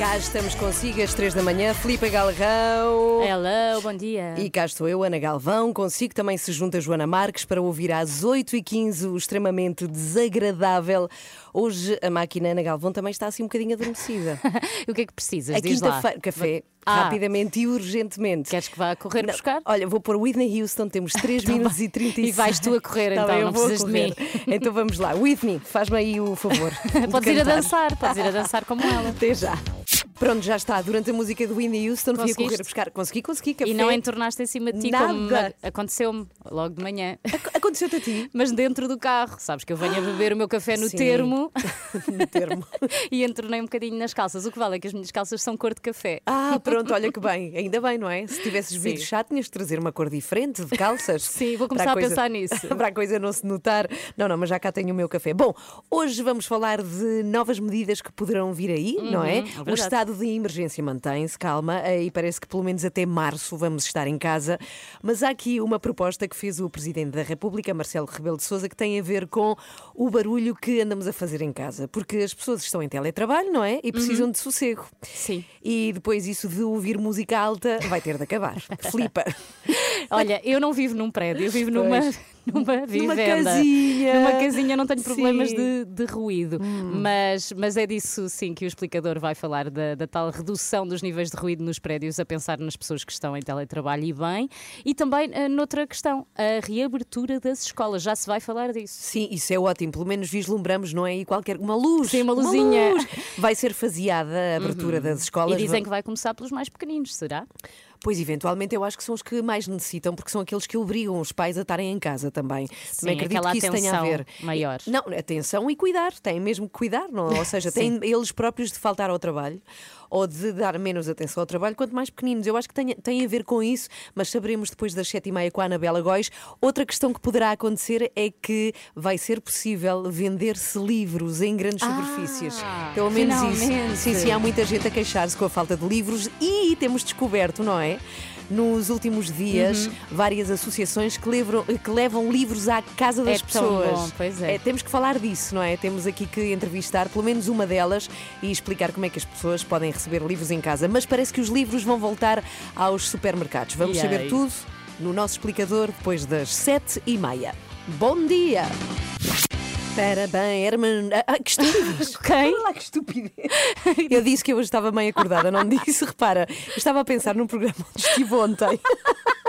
Cá estamos consigo às três da manhã, Filipe Galrão. Hello, bom dia. E cá estou eu, Ana Galvão. Consigo também se junta a Joana Marques para ouvir às 8h15 o extremamente desagradável. Hoje a máquina Ana Galvão também está assim um bocadinho adormecida. E o que é que precisas? A quinta-feira, café, Ah. rapidamente e urgentemente. Queres que vá correr Não, buscar? Olha, vou pôr Whitney Houston, temos 3 Tá minutos e 36. E vais tu a correr, Tá então, bem, não precisas de correr. Então vamos lá. Whitney, faz-me aí o favor. de Podes ir a dançar, podes ir a dançar como ela. Até já. Pronto, já está. Durante a música do Whitney Houston, fui a correr buscar. Consegui, consegui café. E não entornaste em cima de ti como Nada. me- aconteceu-me logo de manhã. Ac- Aconteceu-te a ti? Mas dentro do carro, sabes que eu venho a beber o meu café no Sim. termo no termo. e entornei um bocadinho nas calças. O que vale é que as minhas calças são cor de café. Ah, pronto, olha que bem. Ainda bem, não é? Se tivesses bebido chá, tinhas de trazer uma cor diferente de calças. Sim, vou começar a coisa- pensar nisso. Para a coisa não se notar. Não, não, mas já cá tenho o meu café. Bom, hoje vamos falar de novas medidas que poderão vir aí, não é? o verdade. Estado de emergência mantém-se, calma, e parece que pelo menos até março vamos estar em casa. Mas há aqui uma proposta que fez o Presidente da República, Marcelo Rebelo de Sousa, que tem a ver com o barulho que andamos a fazer em casa. Porque as pessoas estão em teletrabalho, não é? E precisam de sossego. Sim. E depois isso de ouvir música alta vai ter de acabar. Flipa. Olha, eu não vivo num prédio, eu vivo numa, numa vivenda. casinha. Numa casinha não tenho problemas de, de ruído. Mas, mas é disso sim que o explicador vai falar da, da tal redução dos níveis de ruído nos prédios, a pensar nas pessoas que estão em teletrabalho e bem. E também eh, noutra questão, a reabertura das escolas. Já se vai falar disso. Sim, isso é ótimo. Pelo menos vislumbramos, não é? E qualquer. Uma luz. Sim, uma luzinha. Uhum. luz. Vai ser faseada a abertura das escolas. E dizem Vão- que vai começar pelos mais pequeninos, será? Pois, eventualmente, eu acho que são os que mais necessitam, porque são aqueles que obrigam os pais a estarem em casa também. Sim, também acredito que isso tenha a ver. maior. Não, atenção e cuidar. Têm mesmo que cuidar, não? ou seja, têm eles próprios de faltar ao trabalho ou de dar menos atenção ao trabalho, quanto mais pequeninos. Eu acho que tem, tem a ver com isso, mas saberemos depois das sete e meia com a Anabela Góis. Outra questão que poderá acontecer é que vai ser possível vender-se livros em grandes superfícies. Pelo menos finalmente. isso. Sim, sim, há muita gente a queixar-se com a falta de livros e temos descoberto, não é? Nos últimos dias, Uhum. várias associações que levam, que levam livros à casa das É tão pessoas. bom, pois é. temos que falar disso, não é? Temos aqui que entrevistar pelo menos uma delas e explicar como é que as pessoas podem receber livros em casa. Mas parece que os livros vão voltar aos supermercados. Vamos E saber aí? tudo no nosso explicador depois das sete e meia. Bom dia! Parabéns, Herman. Ah, que estupidez! Quem? Olha lá que estupidez! Eu disse que eu hoje estava bem acordada, não disse? Repara, eu estava a pensar num programa onde estive ontem.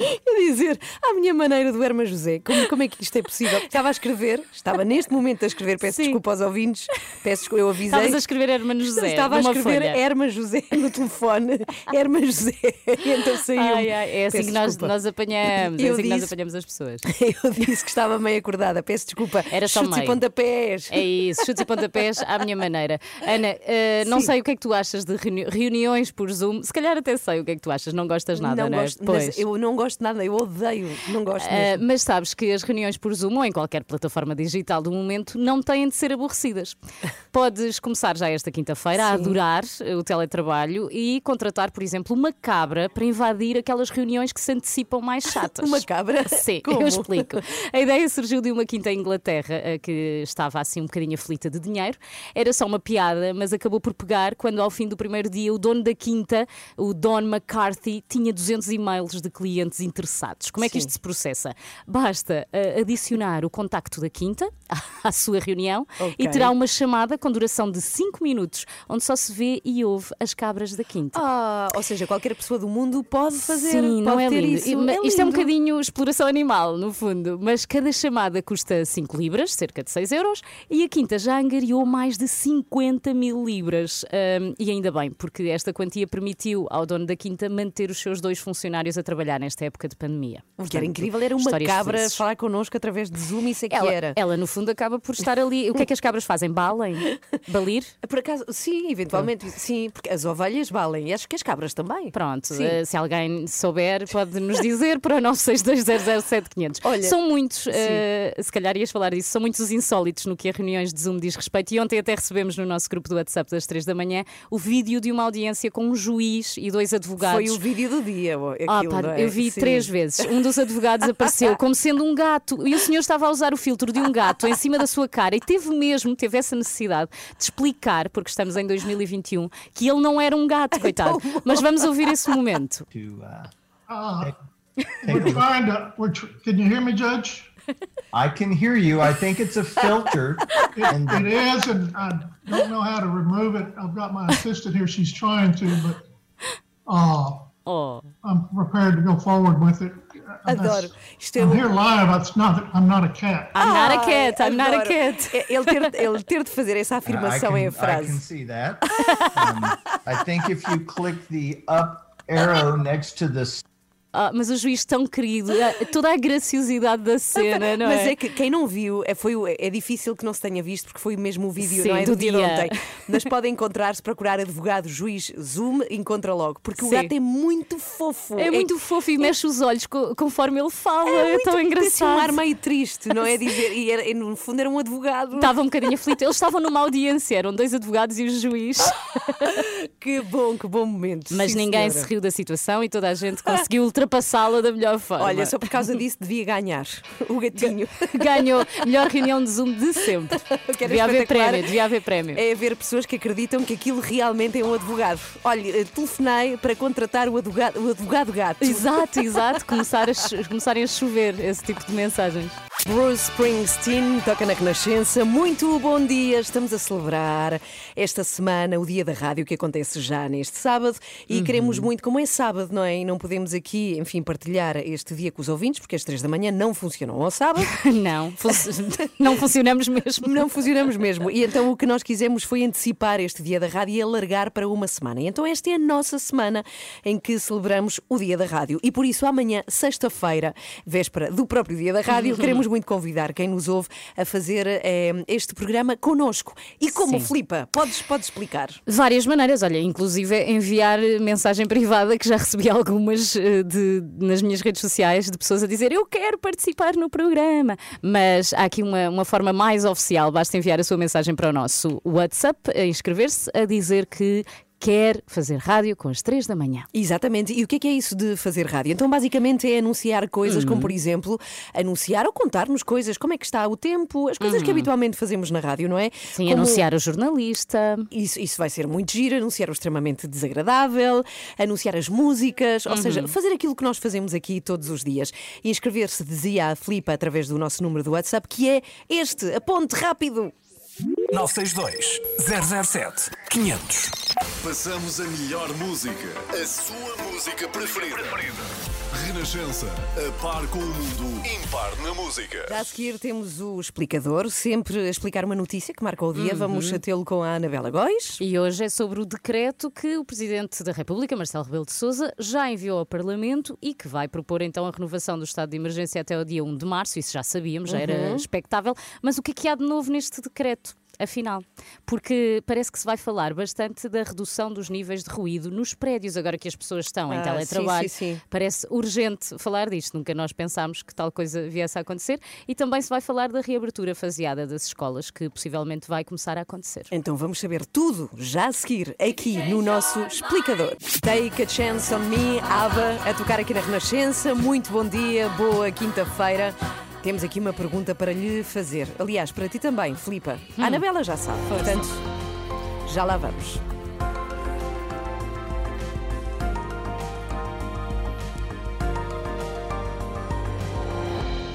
A dizer à minha maneira do Herman José, como, como é que isto é possível? Estava a escrever, estava neste momento a escrever, peço Sim. desculpa aos ouvintes, peço desculpa, eu avisei. Estavas a escrever Hermano José. Estava a escrever folha. Herman José no telefone, Herman José, e então saiu. Ai, ai, é assim Peço que nós, nós apanhamos, é assim que nós disse- apanhamos as pessoas. Eu disse que estava meio acordada, peço desculpa. Era só Chutes e meio. pontapés. É isso, chutes e pontapés à minha maneira. Ana, eh, não Sim. sei o que é que tu achas de reuni- reuniões por Zoom. Se calhar até sei o que é que tu achas, não gostas nada, não não é? gosto, Pois. eu não gosto nada, eu odeio, não gosto Ah, mesmo. mas sabes que as reuniões por Zoom ou em qualquer plataforma digital do momento não têm de ser aborrecidas. Podes começar já esta quinta-feira a adorar eh, o teletrabalho e contratar, por exemplo, uma cabra para invadir aquelas reuniões que se antecipam mais chatas. Uma cabra? Sim, Como? eu explico. A ideia surgiu de uma quinta em Inglaterra eh, que estava assim um bocadinho aflita de dinheiro. Era só uma piada, mas acabou por pegar quando, ao fim do primeiro dia, o dono da quinta, o Don McCarthy, tinha 200 e-mails de clientes interessados. Como é que Sim. isto se processa? Basta eh, adicionar o contacto da quinta à sua reunião Ok. e terá uma chamada com duração de 5 minutos, onde só se vê e ouve as cabras da quinta. Ah, ou seja, qualquer pessoa do mundo pode fazer, Sim, pode não é lindo. isso. É Isto é um lindo. bocadinho exploração animal, no fundo, mas cada chamada custa 5 libras, cerca de 6 euros, e a Quinta já angariou mais de 50 mil libras. Ahm, e ainda bem, porque esta quantia permitiu ao dono da Quinta manter os seus dois funcionários a trabalhar nesta época de pandemia. O que era incrível era uma cabra felizes. falar connosco através de Zoom, isso é que Ela, era. ela, no fundo, acaba por estar ali. O que é que as cabras fazem? Balem? Balir? Por acaso, sim, eventualmente, sim, porque as ovelhas valem e acho que as cabras também. Pronto, Sim. eh, se alguém souber, pode nos dizer para o 962007500. Olha, são muitos, eh, se calhar ias falar disso, são muitos os insólitos no que a reuniões de Zoom diz respeito. E ontem até recebemos no nosso grupo do WhatsApp das 3 da manhã o vídeo de uma audiência com um juiz e dois advogados. Foi o vídeo do dia. Ah, aquilo, pá, é? eu vi Sim. três vezes. Um dos advogados apareceu como sendo um gato e o senhor estava a usar o filtro de um gato em cima da sua cara e teve mesmo, teve essa necessidade de explicar, porque estamos em 2021, que ele não era um gato, coitado. Mas vamos ouvir esse momento. to uh, we're trying to, we're, can you hear me, Judge? I can hear you. I think it's a filter. and It is, and I don't know how to remove it. I've got my assistant here, she's trying to, but, uh, Oh. I'm prepared to go forward with it. Adoro. Isto é I'm here live, it's not, I'm not a cat. I'm not a cat, I'm not a cat. É- Ele ter, ele ter de fazer essa afirmação can, em I can frase. see that. Um, I think if you click the up arrow next to the Ah, mas o juiz tão querido, ah, toda a graciosidade da cena, não Mas é? é que quem não viu, é, foi, o- é difícil que não se tenha visto, porque foi mesmo o vídeo Sim, é, do do dia de ontem. Mas podem encontrar, se procurar advogado, juiz, Zoom, encontra logo. Porque o Sim. gato é muito fofo. É muito fofo e mexe os olhos co- conforme ele fala, é é, muito, tão assim um engraçado. ar meio triste, não é? Dizer, e, era- e no fundo era um advogado. Estava um bocadinho aflito. Eles estavam numa audiência, eram dois advogados e o juiz. Que bom, que bom momento. Mas Sim, ninguém senhora. se riu da situação e toda a gente conseguiu ultrapassá-la da melhor forma. Olha, só por causa disso devia ganhar o gatinho. ganhou melhor reunião de Zoom de sempre. Devia haver prémio, devia haver prémio. É haver pessoas que acreditam que aquilo realmente é um advogado. Olha, eh, telefonei para contratar o advogado, o advogado gato. Exato, exato. Começar a começarem a chover esse tipo de mensagens. Bruce Springsteen toca na Renascença. Muito bom dia! Estamos a celebrar esta semana o Dia da Rádio que acontece já neste sábado e queremos muito, como é sábado, não é? E não podemos aqui, enfim, partilhar este dia com os ouvintes porque as três da manhã não funcionam ao sábado. Não, funci- não funcionamos mesmo. Não funcionamos mesmo. E então o que nós quisemos foi antecipar este dia da rádio e alargar para uma semana. E então esta é a nossa semana em que celebramos o dia da rádio. E por isso amanhã, sexta-feira, véspera do próprio dia da rádio, queremos muito convidar quem nos ouve a fazer eh, este programa connosco. E como, Sim. Filipa? Podes, podes explicar? Várias maneiras, olha, inclusive enviar mensagem privada, que já recebi algumas eh, de, nas minhas redes sociais de pessoas a dizer eu quero participar no programa. Mas há aqui uma, uma forma mais oficial, basta enviar a sua mensagem para o nosso WhatsApp, a inscrever-se, a dizer que quer fazer rádio com as três da manhã. Exatamente. E o que é que é isso de fazer rádio? Então, basicamente, é anunciar coisas, como por exemplo, anunciar ou contar-nos coisas, como é que está o tempo, as coisas que habitualmente fazemos na rádio, não é? Sim, Como- anunciar o jornalista. Isso, isso vai ser muito giro, anunciar o extremamente desagradável, anunciar as músicas, ou seja, fazer aquilo que nós fazemos aqui todos os dias. E inscrever-se, dizia a Filipa, através do nosso número do WhatsApp, que é este, aponte rápido. 962 007 500. Passamos a melhor música. A sua música preferida. Renascença. A par com o mundo. Impar na música. Já a seguir temos o explicador, sempre a explicar uma notícia que marca o dia. Vamos a tê-lo com a Anabela Góis. E hoje é sobre o decreto que o Presidente da República, Marcelo Rebelo de Sousa, já enviou ao Parlamento e que vai propor então a renovação do estado de emergência até o dia 1 de março. Isso já sabíamos, já era expectável. Mas o que é que há de novo neste decreto? Afinal, porque parece que se vai falar bastante da redução dos níveis de ruído nos prédios, agora que as pessoas estão em Ah, teletrabalho. sim, sim, sim. Parece urgente falar disto, nunca nós pensámos que tal coisa viesse a acontecer. E também se vai falar da reabertura faseada das escolas, que possivelmente vai começar a acontecer. Então vamos saber tudo já a seguir, aqui no nosso explicador. Take a chance on me, Ava, a tocar aqui na Renascença. Muito bom dia, boa quinta-feira. Temos aqui uma pergunta para lhe fazer. Aliás, para ti também, Filipa. A Anabela já sabe, portanto, já lá vamos.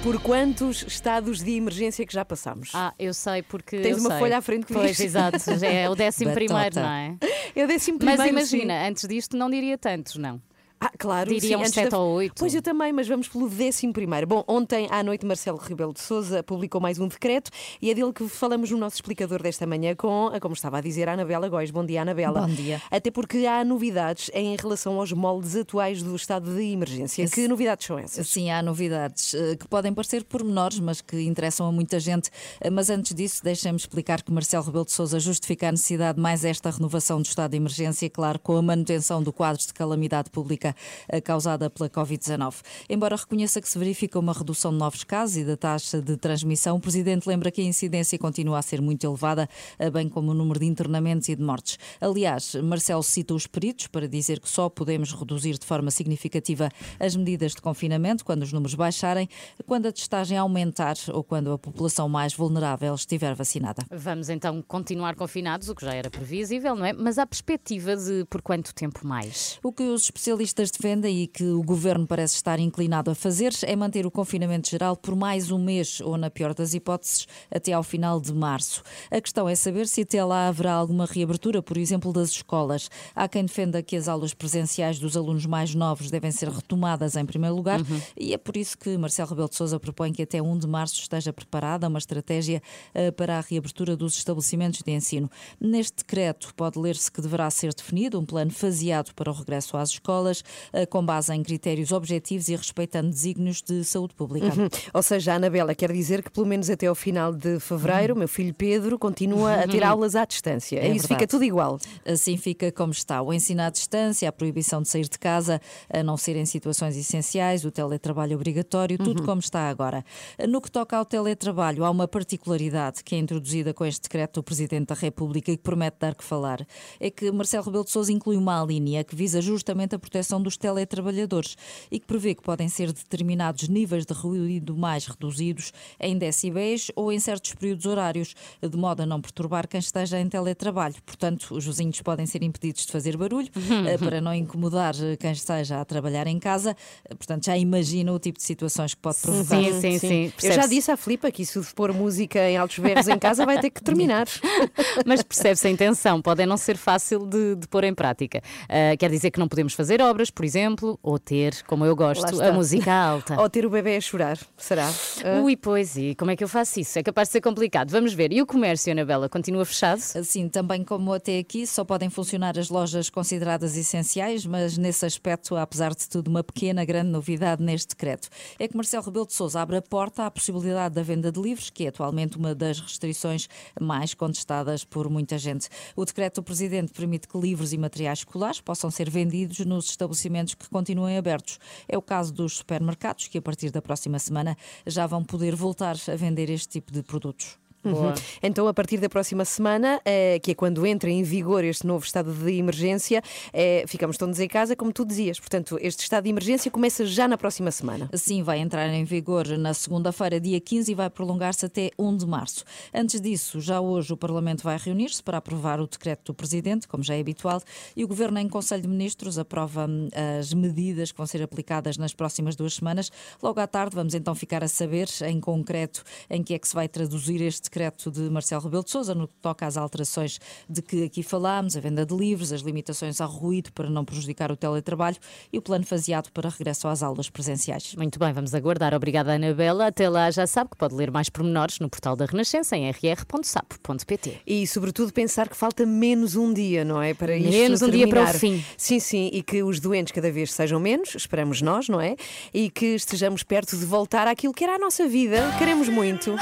Por quantos estados de emergência que já passamos? Ah, eu sei porque. Tens uma sei. folha à frente que Pois, exato. É o décimo primeiro, não é? Eu décimo Mas primeiro, imagina, antes disto não diria tantos, não. Ah, claro, Diria sim, uns antes sete da- ou oito. Pois eu também, mas vamos pelo décimo primeiro. Bom, ontem à noite Marcelo Rebelo de Sousa publicou mais um decreto e é dele que falamos no nosso explicador desta manhã com, a, como estava a dizer, a Anabela Góis. Bom dia, Anabela. Bom dia. Até porque há novidades em relação aos moldes atuais do estado de emergência. Que novidades são essas? Sim, há novidades eh, que podem parecer pormenores, mas que interessam a muita gente. Eh, Mas antes disso, deixem-me explicar que Marcelo Rebelo de Sousa justifica a necessidade de mais esta renovação do estado de emergência, claro, com a manutenção do quadro de calamidade pública eh, causada pela Covid-19. Embora reconheça que se verifica uma redução de novos casos e da taxa de transmissão, o Presidente lembra que a incidência continua a ser muito elevada, eh, bem como o número de internamentos e de mortes. Aliás, Marcelo cita os peritos para dizer que só podemos reduzir de forma significativa as medidas de confinamento quando os números baixarem, quando a testagem aumentar ou quando a população mais vulnerável estiver vacinada. Vamos então continuar confinados, o que já era previsível, não é? Mas há perspectiva de por quanto tempo mais? O que os especialistas defendem e que o governo parece estar inclinado a fazer é manter o confinamento geral por mais um mês ou, na pior das hipóteses, até ao final de março. A questão é saber se até lá haverá alguma reabertura, por exemplo, das escolas. Há quem defenda que as aulas presenciais dos alunos mais novos devem ser retomadas em primeiro lugar e é por isso que Marcelo Rebelo de Sousa propõe que até 1 de março esteja preparada uma estratégia eh, para a reabertura dos estabelecimentos de ensino. Neste decreto pode ler-se que deverá ser definido um plano faseado para o regresso às escolas, eh, com base em critérios objetivos e respeitando desígnios de saúde pública. Uhum. Ou seja, a Anabela quer dizer que pelo menos até ao final de fevereiro, o meu filho Pedro continua a ter aulas à distância. É isso verdade. fica tudo igual. Assim fica como está. O ensino à distância, a proibição de sair de casa, a não ser em situações essenciais, o teletrabalho obrigatório, tudo como está agora. No que toca ao teletrabalho, há uma particularidade que é introduzida com este decreto do Presidente da República e que promete dar que falar. É que Marcelo Rebelo de Sousa inclui uma linha que visa justamente a proteção dos teletrabalhadores e que prevê que podem ser determinados níveis de ruído mais reduzidos em decibéis ou em certos períodos horários, de modo a não perturbar quem esteja em teletrabalho. Portanto, os vizinhos podem ser impedidos de fazer barulho eh, para não incomodar eh, quem esteja a trabalhar em casa. Eh, Portanto, já imagina o tipo de situações que pode provocar. Sim, sim, sim. Eu já disse à Filipa que isso de pôr música em altos berros em casa vai ter que terminar. Mas percebe-se a intenção, pode não ser fácil de, de pôr em prática. Ah, quer dizer que não podemos fazer obras, por exemplo, ou ter, como eu gosto, a música alta. Ou ter o bebê a chorar, será? Ah, Ui, pois, e como é que eu faço isso? É capaz de ser complicado. Vamos ver. E o comércio, Anabela, continua fechado? Assim, também como até aqui, só podem funcionar as lojas consideradas essenciais, mas nesse aspecto, apesar de tudo, uma pequena, grande novidade neste decreto. É que Marcelo Rebelo de Sousa abre a porta à possibilidade da venda de livros, que é atualmente uma das restrições mais contestadas por muita gente. O decreto do Presidente permite que livros e materiais escolares possam ser vendidos nos estabelecimentos que continuem abertos. É o caso dos supermercados, que a partir da próxima semana já vão poder voltar a vender este tipo de produtos. Uhum. Então, a partir da próxima semana, eh, que é quando entra em vigor este novo estado de emergência, eh, ficamos todos em casa, como tu dizias. Portanto, este estado de emergência começa já na próxima semana. Sim, vai entrar em vigor na segunda-feira, dia 15, e vai prolongar-se até 1 de março. Antes disso, já hoje o Parlamento vai reunir-se para aprovar o decreto do Presidente, como já é habitual, e o Governo, em Conselho de Ministros, aprova hum, as medidas que vão ser aplicadas nas próximas duas semanas. Logo à tarde, vamos então ficar a saber, em concreto, em que é que se vai traduzir este decreto de Marcelo Rebelo de Sousa, no que toca às alterações de que aqui falámos, a venda de livros, as limitações ao ruído para não prejudicar o teletrabalho e o plano faseado para regresso às aulas presenciais. Muito bem, vamos aguardar. Obrigada, Anabela. Até lá já sabe que pode ler mais pormenores no portal da Renascença em rr.sapo.pt. E, sobretudo, pensar que falta menos um dia, não é? Para isto Menos um dia para o terminar. fim. Sim, sim, e que os doentes cada vez sejam menos, esperamos nós, não é? E que estejamos perto de voltar àquilo que era a nossa vida. Queremos muito,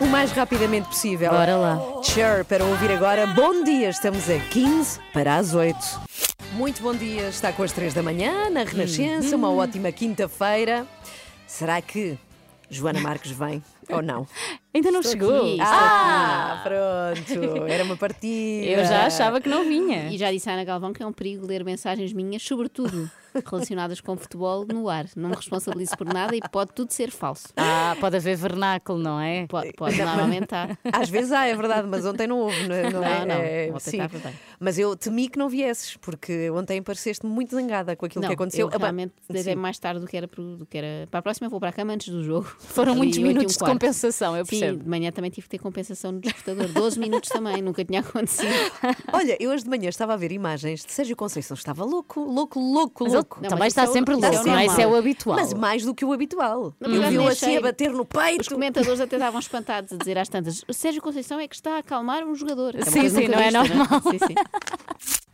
o mais rapidamente possível. Bora lá. Cher, para ouvir agora. Bom dia, estamos a 15 para as 8. Muito bom dia, está com as 3 da manhã na Renascença, uma ótima quinta-feira. Será que Joana Marques vem ou não? Ainda não chegou. aqui. Ah, pronto, era uma partida. Eu já achava que não vinha. E já disse à Ana Galvão que é um perigo ler mensagens minhas, sobretudo relacionadas com futebol, no ar. Não me responsabilizo por nada e pode tudo ser falso. Ah, pode haver vernáculo, não é? Pode, pode normalmente há. Às vezes há, é verdade, mas ontem não houve, não é? Não, é? não, É, ontem sim. Mas eu temi que não viesses, porque ontem pareceste muito zangada com aquilo Não, que aconteceu. eu Ah, realmente deitei sim. mais tarde do que, era, do que era. Para a próxima vou para a cama antes do jogo. Foram muitos e um minutos de quarto. Compensação, eu Sim, percebo. de manhã também tive que ter compensação no despertador. 12 minutos também, nunca tinha acontecido. Olha, eu hoje de manhã estava a ver imagens de Sérgio Conceição, estava louco, louco, louco, Mas ele louco. Não, também mas está é sempre é louco, não é? Isso é o habitual. Mas mais do que o habitual. Vi-o nem assim a bater no Os peito. comentadores até estavam espantados a dizer às tantas: Sérgio Conceição é que está a acalmar um jogador. É Sim, sim, não é normal. Sim, sim.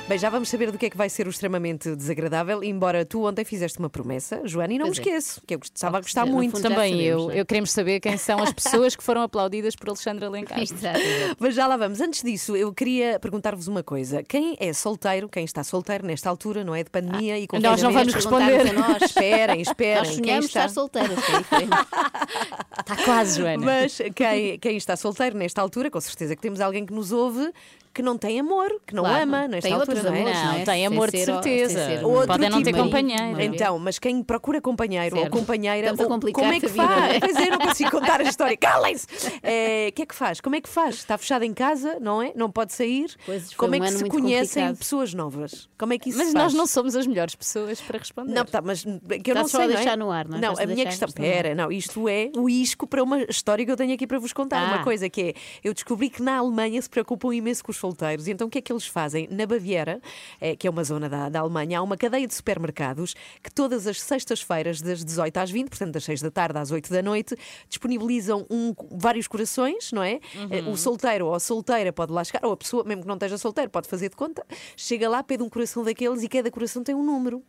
Bem, já vamos saber do que é que vai ser o extremamente desagradável, embora tu ontem fizeste uma promessa, Joana, e não Pois me é. esqueço, que eu estava a gostar muito. fundo, Também sabemos, eu. é? Eu queremos saber quem são as pessoas que foram aplaudidas por Alexandre Alencar. Exato. Mas já lá vamos. Antes disso, eu queria perguntar-vos uma coisa. Quem é solteiro, quem está solteiro nesta altura, não é? De pandemia e com nós não vamos responder. Nós. Esperem, esperem. Nós quem sonhamos está... estar solteiras, que é. Está quase, Joana. Mas quem, quem está solteiro nesta altura, com certeza que temos alguém que nos ouve que não tem amor, que não Claro, ama nesta tem altura, não é? amores, Não, não é? tem Sem amor de certeza. ser Outro Podem não ter tipo de companheiro. marido. Então, mas quem procura companheiro Certo. ou companheira, ou- como é que vida, faz? não é? Pois é, não consigo contar a história. Calem-se! É, O que é que faz? Como é que faz? Está fechado em casa, não é? Não pode sair? Pois, como é que se conhecem complicado. pessoas novas? Como é que isso Mas se nós faz? não somos as melhores pessoas para responder. Não, tá, mas que eu Estás não só sei, a não é? deixar no ar, não é? Não, Estás a minha questão, pera, não, isto é o isco para uma história que eu tenho aqui para vos contar. Ah. Uma coisa que é, eu descobri que na Alemanha se preocupam imenso com os solteiros, e então o que é que eles fazem? Na Baviera, eh, que é uma zona da, da Alemanha, há uma cadeia de supermercados que todas as sextas-feiras, das 18 às 20, portanto das 6 da tarde às 8 da noite, disponibilizam um- vários corações, não é? Eh, Uhum. O solteiro ou a solteira pode lá chegar, ou a pessoa, mesmo que não esteja solteiro, pode fazer de conta, chega lá, pede um coração daqueles e cada coração tem um número.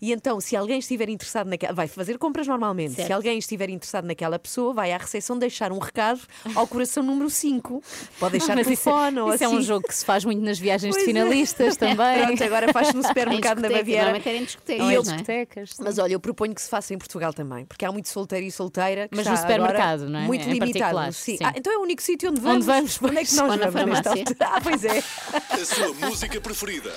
E então, se alguém estiver interessado naquela. Vai fazer compras normalmente. Certo. Se alguém estiver interessado naquela pessoa, vai à recepção deixar um recado ao coração número 5. Pode deixar Mas isso, telefone ou isso assim. é um jogo que se faz muito nas viagens Pois de é. finalistas também. Pronto, agora faz-se no supermercado na discoteca, Baviera. Normalmente era em discotecas, E é? Discotecas, sim. Mas olha, eu proponho que se faça em Portugal também, porque há muito solteiro e solteira. Que Mas está no supermercado, agora não é? Muito Em limitado. Sim. sim. Ah, então é o único sítio onde vamos. vamos, Onde é que nós na vamos farmácia. Ah, pois é. A sua música preferida.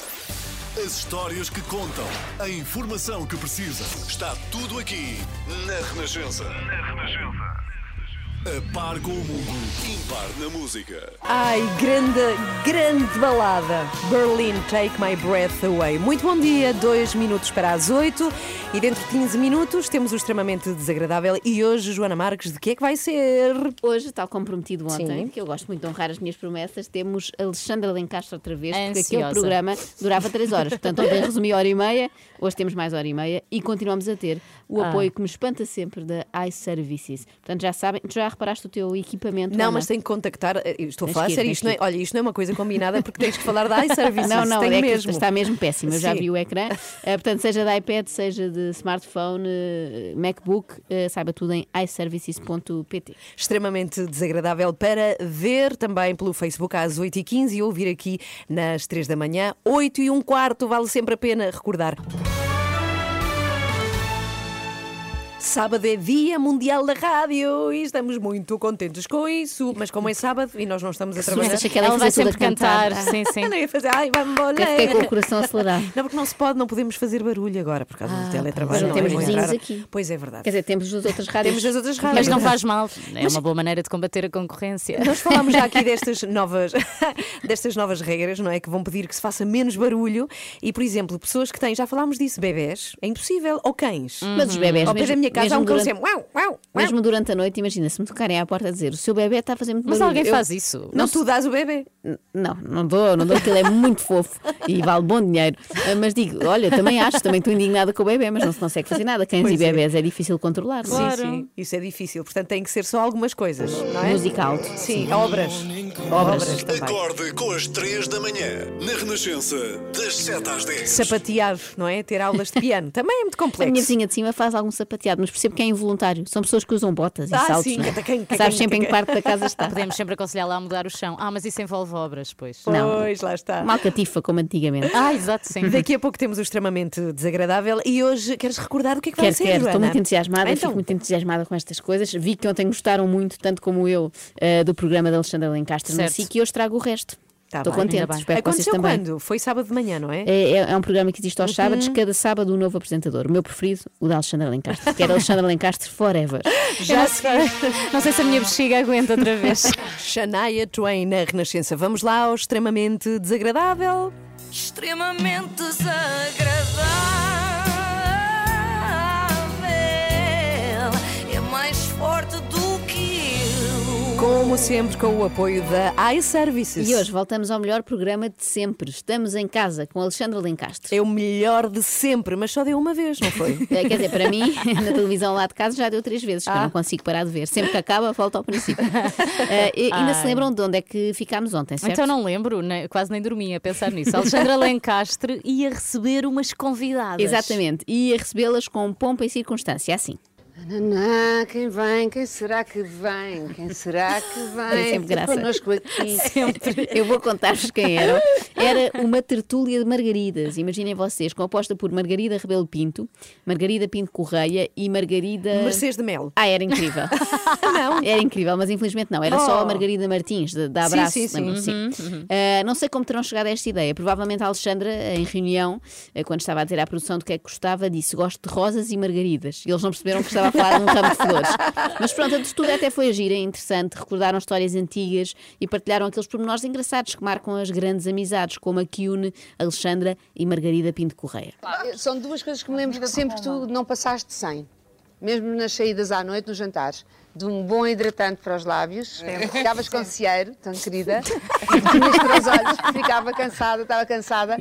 As histórias que contam. A informação que precisa. Está tudo aqui na Renascença. Na Renascença. A par com o mundo. Impar na música. Ai, grande, grande balada. Berlin, Take My Breath Away. Muito bom dia, dois minutos para as oito. E dentro de 15 minutos temos o extremamente desagradável. E hoje, Joana Marques, de que é que vai ser? Hoje, tal como prometido ontem, Sim. que eu gosto muito de honrar as minhas promessas, temos Alexandra Lencastre outra vez, porque Ansiosa. aquele programa durava três horas. Portanto, ontem resumi hora e meia, hoje temos mais hora e meia e continuamos a ter o Ah. apoio que me espanta sempre da iServices. Portanto, já sabem, tu já reparaste o teu equipamento? Não, Ana? mas tem que contactar. eh, Estou a falar sério. Isto não é, olha, isto não é uma coisa combinada porque tens que falar da iServices. Não, não, é mesmo. está mesmo péssimo. Eu já vi o ecrã. Eh, portanto, seja de iPad, seja de smartphone, eh, MacBook, eh, saiba tudo em iServices.pt. extremamente desagradável para ver também pelo Facebook às 8h15 e ouvir aqui nas 3 da manhã. 8 e um quarto, vale sempre a pena recordar. Sábado é Dia Mundial da Rádio e estamos muito contentes com isso. Mas como é sábado e nós não estamos a trabalhar. Achas que ela, Ela ia vai sempre cantar? cantar. Sim, sim. Não ia fazer, ai, vai-me embora. Eu fiquei com o coração acelerado. Não, porque não se pode, não podemos fazer barulho agora por causa do teletrabalho. não temos é? Vão vizinhos aqui. Pois é verdade. Quer dizer, temos as outras rádios. Temos as outras rádios. Mas não faz mal. É uma boa maneira de combater a concorrência. Nós falámos já aqui destas novas, destas novas regras, não é? Que vão pedir que se faça menos barulho e, por exemplo, pessoas que têm, já falámos disso, bebés, é impossível, ou cães. Mas os bebés, Ao pé da minha casa há mesmo um cão durante, sempre. Uau, uau, uau. mesmo durante a noite, imagina, se me tocarem à porta a dizer o seu bebê está a fazer muito Mas barulho. alguém Eu- faz isso. Não, tu dás o bebê. Não, não dou, não dou, porque ele é muito fofo e vale bom dinheiro. Ah, Mas digo, olha, também acho, também estou indignada com o bebê, mas não se consegue fazer nada. Cães Pois e é. bebés é difícil controlar. não é? Claro. Sim, sim. Isso é difícil. Portanto, tem que ser só algumas coisas, não é? Música alto. Sim, obras. Obras também. Acorde com as 3 da manhã. Na Renascença, das 7 às 10. Sapatear, não é? Ter aulas de piano. Também é muito A minha complexo. vizinha de cima faz algum sapateado, mas percebo que é involuntário. São pessoas que usam botas e Ah, saltos. sim, não é? catacan, Sabes sempre em que parte da casa está. Podemos sempre aconselhá-la a mudar o chão. Ah, mas isso envolve obras, pois. Não. Pois, lá está. Uma alcatifa, como antigamente. Ah, exato, sim. Daqui a pouco temos o extremamente desagradável e hoje queres recordar o que é que vai Quero, ser, quero, estou Joana? muito entusiasmada, Então, fico muito entusiasmada com estas coisas. Vi que ontem gostaram muito, tanto como eu, eh, do programa da Alexandra Lencastre no Certo. SIC e hoje trago o resto. Tá estou bem, contente, espero que vocês Aconteceu também. quando? Foi sábado de manhã, não é? É, é- é um programa que existe aos Uhum. sábados, cada sábado um novo apresentador. O meu preferido, o da Alexandra Lencastre, que era Alexandra Lencastre Forever. Já não sei, não sei se a minha bexiga aguenta outra vez. Shania Twain na Renascença. Vamos lá ao extremamente desagradável. extremamente desagradável. Como sempre, com o apoio da iServices. E hoje voltamos ao melhor programa de sempre. Estamos em casa com Alexandra Lencastre. É o melhor de sempre, mas só deu uma vez, não foi? Eh, Quer dizer, para mim, na televisão lá de casa já deu três vezes, que eu Ah. não consigo parar de ver. Sempre que acaba, volta ao princípio. E ainda se lembram de onde é que ficámos ontem, certo? Então não lembro, ne- quase nem dormi a pensar nisso. Alexandra Lencastre ia receber umas convidadas. Exatamente. Ia recebê-las com pompa e circunstância, assim. Nanã, quem vem? Quem será que vem? Quem será que vem? Tem sempre graça. Connosco aqui. Eu vou contar-vos quem eram. Era uma tertúlia de margaridas. Imaginem vocês, composta por Margarida Rebelo Pinto, Margarida Pinto Correia e Margarida. Mercedes de Melo. Ah, era incrível. não. Era incrível, mas infelizmente não. Era só a Oh. Margarida Martins, da da Sim, Abraço. sim, sim. lembram-se? Uhum, Sim. Ah, não sei como terão chegado a esta ideia. Provavelmente a Alexandra, em reunião, ah, quando estava a dizer à produção do que é que gostava, disse: Gosto de rosas e margaridas. E eles não perceberam que estava a falar de um ramo de flores. Mas pronto, a textura até foi gira, interessante. Recordaram histórias antigas e partilharam aqueles pormenores engraçados que marcam as grandes amizades, como a que une Alexandra e Margarida Pinto Correia. São duas coisas que me lembro que sempre tu não passaste sem. Mesmo nas saídas à noite, nos jantares. De um bom hidratante para os lábios. Ficavas com cieiro, tão querida. E tinhas para os olhos, ficava cansada, estava cansada.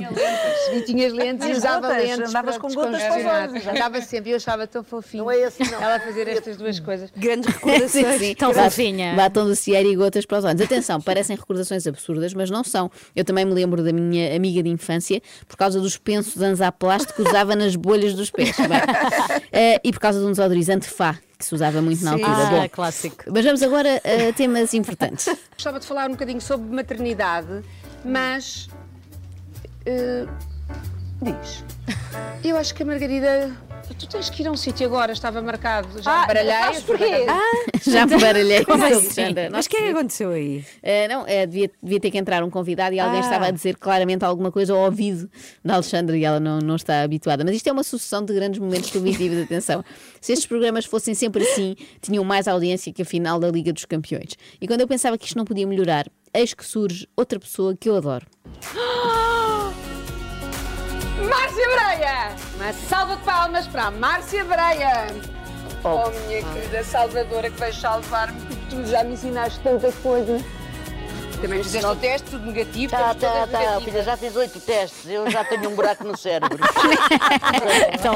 E tinhas lentes e usava gotas, lentes. andavas com gotas para os olhos. Andava sempre e eu achava tão fofinho. Não é esse, não. Ela fazer estas duas coisas. Grandes sim. Tão fofinha. Batom de cieiro e gotas para os olhos. Atenção, parecem recordações absurdas, mas não são. Eu também me lembro da minha amiga de infância por causa dos pensos de anzá plástico que usava nas bolhas dos pés. Bem, eh, e por causa de um desodorizante Fá, que se usava muito na Sim. altura. Ah, Bom, clássico. mas vamos agora a temas importantes. Gostava de falar um bocadinho sobre maternidade, mas. eh, diz. Eu acho que a Margarida. Tu tens que ir a um sítio agora, estava marcado. Já Ah, baralhei. sabes porquê? Já me baralhei com Como assim? Alexandra. Mas o que é que aconteceu aí? Eh, não, eh, devia, devia ter que entrar um convidado e alguém Ah. estava a dizer claramente alguma coisa ao ouvido da Alexandra e ela não, não está habituada. Mas isto é uma sucessão de grandes momentos televisivos, atenção. Se estes programas fossem sempre assim, tinham mais audiência que a final da Liga dos Campeões. E quando eu pensava que isto não podia melhorar, eis que surge outra pessoa que eu adoro. Márcia Breia! Salva de palmas para a Márcia Breia! Oh, minha querida salvadora que vais salvar-me, porque tu já me ensinaste tanta coisa. Também fizeste o teste, tudo negativo. Tá, tá, tá, filha, já fiz oito testes, eu já tenho um buraco no cérebro. Então,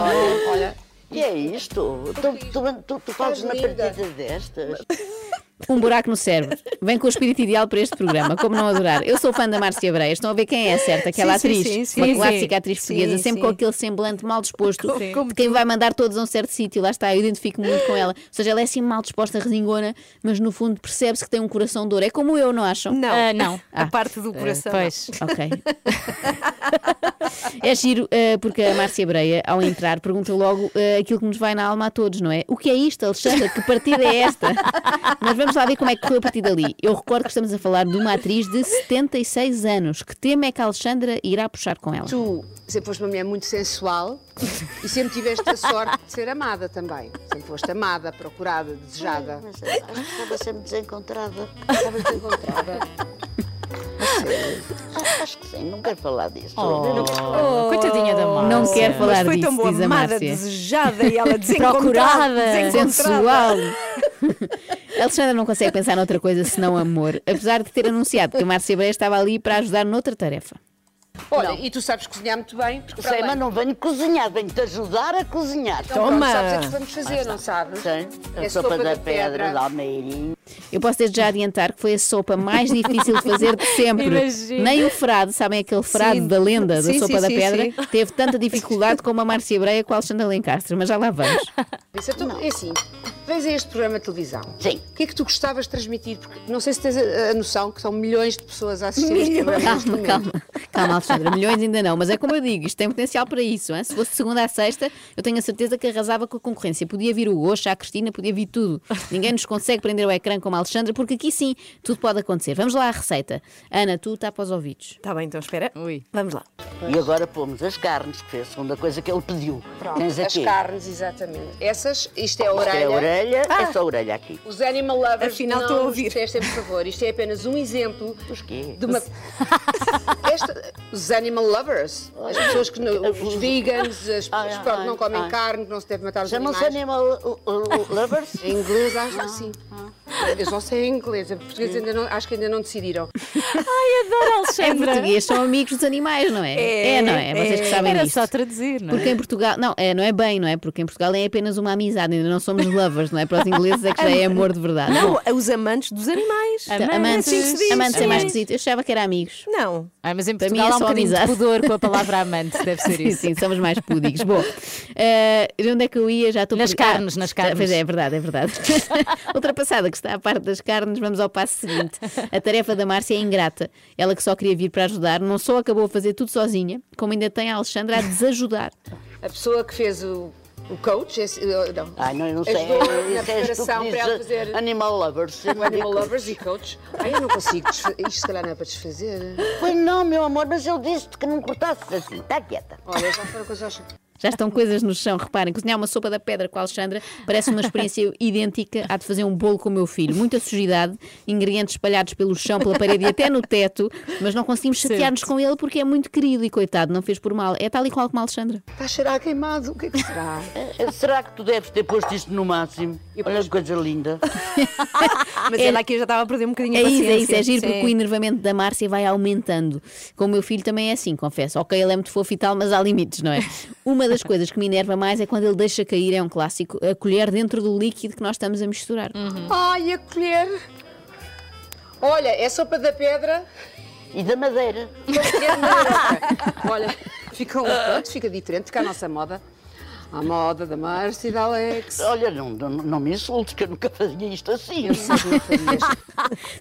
Olha, que é isto? Tu, tu, tu, tu fazes uma partida destas? Um buraco no cérebro. Vem com o espírito ideal para este programa. Como não adorar? Eu sou fã da Márcia Breia. Estão a ver quem é certa? Aquela Sim, sim, atriz. sim, sim. uma Sim, clássica sim. atriz portuguesa, Sim, sempre sim. com aquele semblante mal disposto de quem vai mandar todos a um certo sítio. Lá está, eu identifico muito com ela. Ou seja, ela é assim mal disposta, resingona, mas no fundo percebe-se que tem um coração de ouro. É como eu, não acham? Não. ah, não. A parte do coração. Pois. Ok. é giro, eh, porque a Márcia Breia, ao entrar, pergunta logo eh, aquilo que nos vai na alma a todos, não é? O que é isto, Alexandra? Que partida é esta? Mas vamos lá ver como é que correu a partir dali. Eu recordo que estamos a falar de uma atriz de 76 anos. Que tema é que a Alexandra irá puxar com ela? tu sempre foste uma mulher muito sensual e sempre tiveste a sorte de ser amada também. Sempre foste amada, procurada, desejada. Mas acho que estava sempre desencontrada. Estava desencontrada. Acho- Acho que sim, não quero falar disso. Eu não quero falar. Oh, coitadinha da Márcia. Não quero falar Mas foi disso, tão boa, diz a amada, desejada e ela desencontrada. Procurada. desencontrada. sensual. Alexandra não consegue pensar noutra coisa senão amor, apesar de ter anunciado que a Márcia Breia estava ali para ajudar noutra tarefa. Olha, e tu sabes cozinhar muito bem. Porque Sei, mas não venho cozinhar, venho-te ajudar a cozinhar. Então, pronto, Toma. sabes o que é que vamos fazer, não sabes? Sim, a É sopa, sopa da, da pedra, pedra. de Almeirinho. Eu posso desde já adiantar que foi a sopa mais difícil de fazer de sempre. Imagino. Nem o frado, sabem aquele frado Sim. da lenda da Sim, sopa sim, da sim, pedra, sim. teve tanta dificuldade como a Márcia Breia com a Alexandra Lencastre, mas já lá vamos. Isso é, tu- é assim, vens a este programa de televisão. Sim. O que é que tu gostavas de transmitir? Porque não sei se tens a, a noção que são milhões de pessoas a assistir a este programa. Calma, calma, calma, Alexandra. Milhões ainda não, mas é como eu digo, isto tem potencial para isso. hein? Se fosse segunda a sexta, eu tenho a certeza que arrasava com a concorrência. Podia vir o Oxa, a Cristina, podia vir tudo. Ninguém nos consegue prender o ecrã como a Alexandra, porque aqui sim, tudo pode acontecer. Vamos lá à receita. Ana, tu tapa os ouvidos. Está bem, então espera. Ui. Vamos lá. E agora pomos as carnes, que foi a segunda coisa que ele pediu. Tens As aqui. carnes, exatamente. Essas, isto é a Isto orelha. é a orelha, Ah. essa orelha aqui. Os animal lovers Afinal, não estou a nos ouvir. testem, por favor. Isto é apenas um exemplo Os quê? de uma... Esta- os animal lovers, as pessoas que não, os vegans, as pessoas Ai, que pronto, não comem ai. carne, que não se deve matar os Chamam-se animal uh, uh, lovers? Em inglês acho que sim. Eu só sei inglês, a português ainda não, acho que ainda não decidiram. Ai, adoro Em Alexandra. português são amigos dos animais, não é? É, não é? Vocês que sabem Era disto. só traduzir, não é? Porque em Portugal, não, é, não é bem, não é? Porque em Portugal é apenas uma amizade, ainda não somos lovers, não é? Para os ingleses é que já é amor de verdade. Não, Bom, os amantes dos animais. amantes. amantes, assim diz. amantes é mais esquisito. Eu achava que era amigos. Não. Ah, mas em Portugal é há um bocadinho de pudor com a palavra amante, deve ser Sim, isso. sim, somos mais púdicos. Bom, de onde é que eu ia? Já estou Nas per- carnes, nas carnes. Pois é, é verdade, é verdade. Ultrapassada que está a parte das carnes, vamos ao passo seguinte. A tarefa da Márcia é ingrata. Ela que só queria vir para ajudar, não só acabou a fazer tudo sozinha, como ainda tem a Alexandra a desajudar. A pessoa que fez o, o coach, esse, uh, não, Ai, não, eu não sei. ajudou na és tu que preparação para ela fazer Animal lovers. o Animal Lovers e coach. Ai, eu não consigo. Isto se calhar não é para desfazer. Pois não, meu amor, mas ele disse-te que não cortasses assim. Está quieta. Olha, já foram coisas. Já estão coisas no chão, reparem, cozinhar uma sopa da pedra com a Alexandra parece uma experiência idêntica à de fazer um bolo com o meu filho. Muita sujidade, ingredientes espalhados pelo chão, pela parede e até no teto, mas não conseguimos chatear-nos com ele porque é muito querido e coitado, não fez por mal. É tal e qual como a Alexandra. Está a cheirar a queimado. O que é que será? Será que tu deves ter posto isto no máximo? Olha que coisa linda. Mas ela aqui já estava a perder um bocadinho É a isso, paciência. é isso, é giro Sim. porque o enervamento da Márcia vai aumentando. Com o meu filho também é assim, confesso. Ok, ele é muito fofo e tal, mas há limites, não é? Uma das coisas que me enerva mais é quando ele deixa cair, é um clássico, a colher dentro do líquido que nós estamos a misturar. Ai, a colher. Olha, é sopa da pedra. E da madeira. Olha, fica um pronto, fica diferente, fica a nossa moda. A moda da Márcia e da Alex. Olha, não, não, não me insultes, que eu nunca fazia isto assim. Eu sei que não.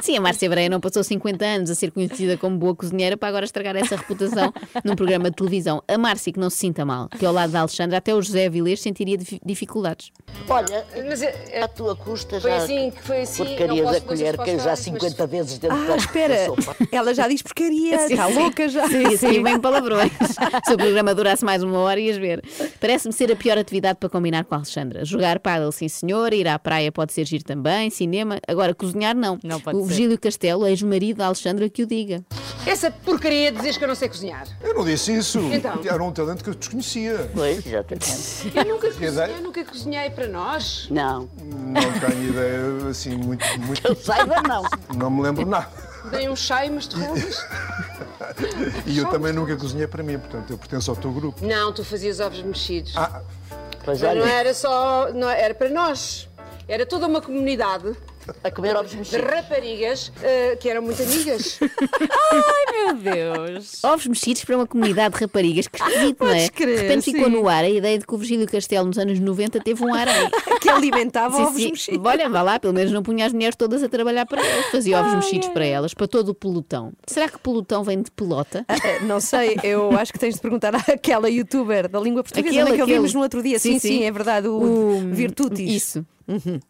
Sim, a Márcia Breia não passou 50 anos a ser conhecida como boa cozinheira para agora estragar essa reputação num programa de televisão. A Márcia que não se sinta mal, que ao lado da Alexandra até o José Avilés sentiria dif- dificuldades. Olha, Mas é, à tua custa Foi já. assim, foi assim, não Porcaria posso- da colher, que eu já falar, 50 vezes dentro Ah, da, espera. da sopa. Ela já diz porcaria. Está louca já. Sim, sim, bem palavrões. Se o programa durasse mais uma hora, ias ver. Parece-me ser a pior atividade para combinar com a Alexandra. Jogar pádel, sim senhor, ir à praia pode ser giro também, cinema. Agora, cozinhar, não. Não pode o ser. Virgílio Castelo, ex-marido da Alexandra, que o diga. Essa porcaria de dizeres que eu não sei cozinhar. Eu não disse isso. Então? Era um talento que eu desconhecia. Pois, exatamente. Eu nunca, cozinhei, eu nunca cozinhei para nós. Não, Não tenho ideia, assim, muito. muito eu saiba não. não me lembro nada. Dei um chá e umas torradas. E eu também nunca cozinhei para mim, portanto, eu pertenço ao teu grupo. Não, tu fazias ovos mexidos. Ah, Mas não era só. Não, era para nós. Era toda uma comunidade a comer ovos de mexidos. raparigas eh, que eram muito amigas. Meu Deus. Ovos mexidos para uma comunidade de raparigas, que esquisito, não é? Crer, de repente ficou sim. no ar a ideia de que o Virgílio Castelo nos anos 90 teve um ar aí. Que alimentava Sim, ovos sim. mexidos. Olha, vá lá, pelo menos não punha as mulheres todas a trabalhar para elas. Fazia ovos mexidos para elas, para todo o pelotão. Será que pelotão vem de pelota? Ah, Não sei, eu acho que tens de perguntar àquela youtuber da língua portuguesa Aquele, é que aquele. ouvimos no outro dia. Sim, Sim, sim, sim. é verdade, o, Virtutis. Isso.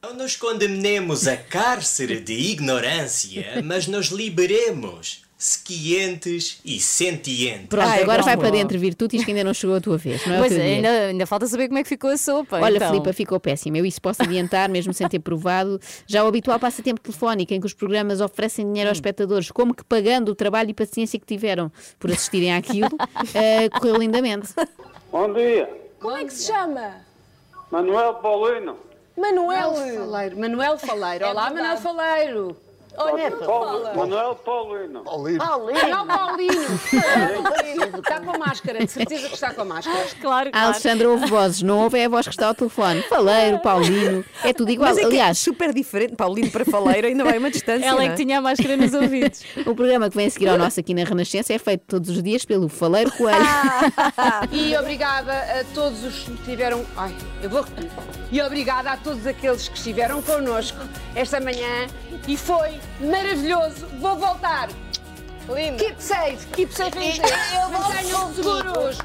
Não nos condenemos a cárcere de ignorância, mas nos liberemos, sequientes e sentientes. Pronto, Ai, agora vai para dentro Virtutis que ainda não chegou a tua vez, não é? Pois é, dia. ainda, ainda falta saber como é que ficou a sopa. Olha, então. Filipa, ficou péssima. Eu isso posso adiantar, mesmo sem ter provado. Já o habitual passatempo telefónico, em que os programas oferecem dinheiro aos espectadores, como que pagando o trabalho e paciência que tiveram por assistirem àquilo, eh, correu lindamente. Bom dia, Como é que se chama? Manuel Paulino. Manuel Faleiro. Manuel Faleiro. Olá, Manuel Faleiro. Olha, Paulo- Manuel Paulino. Paulino. Manuel Paulino. Paulino. Está com a máscara, de certeza que está com a máscara. Claro, A claro. Alexandra ouve vozes, não ouve é a voz que está ao telefone. Faleiro, Paulino, é tudo igual. Mas é que é Aliás, super diferente. Paulino para Faleiro ainda vai uma distância. Ela é que tinha a máscara nos ouvidos. o programa que vem a seguir ao nosso aqui na Renascença é feito todos os dias pelo Faleiro Coelho. E obrigada a todos os que estiveram. Ai, eu vou repetir. E obrigada a todos aqueles que estiveram connosco esta manhã. E foi maravilhoso. Vou voltar. Lindo. Keep safe, keep safe in Eu volto Mantenham contigo. seguros.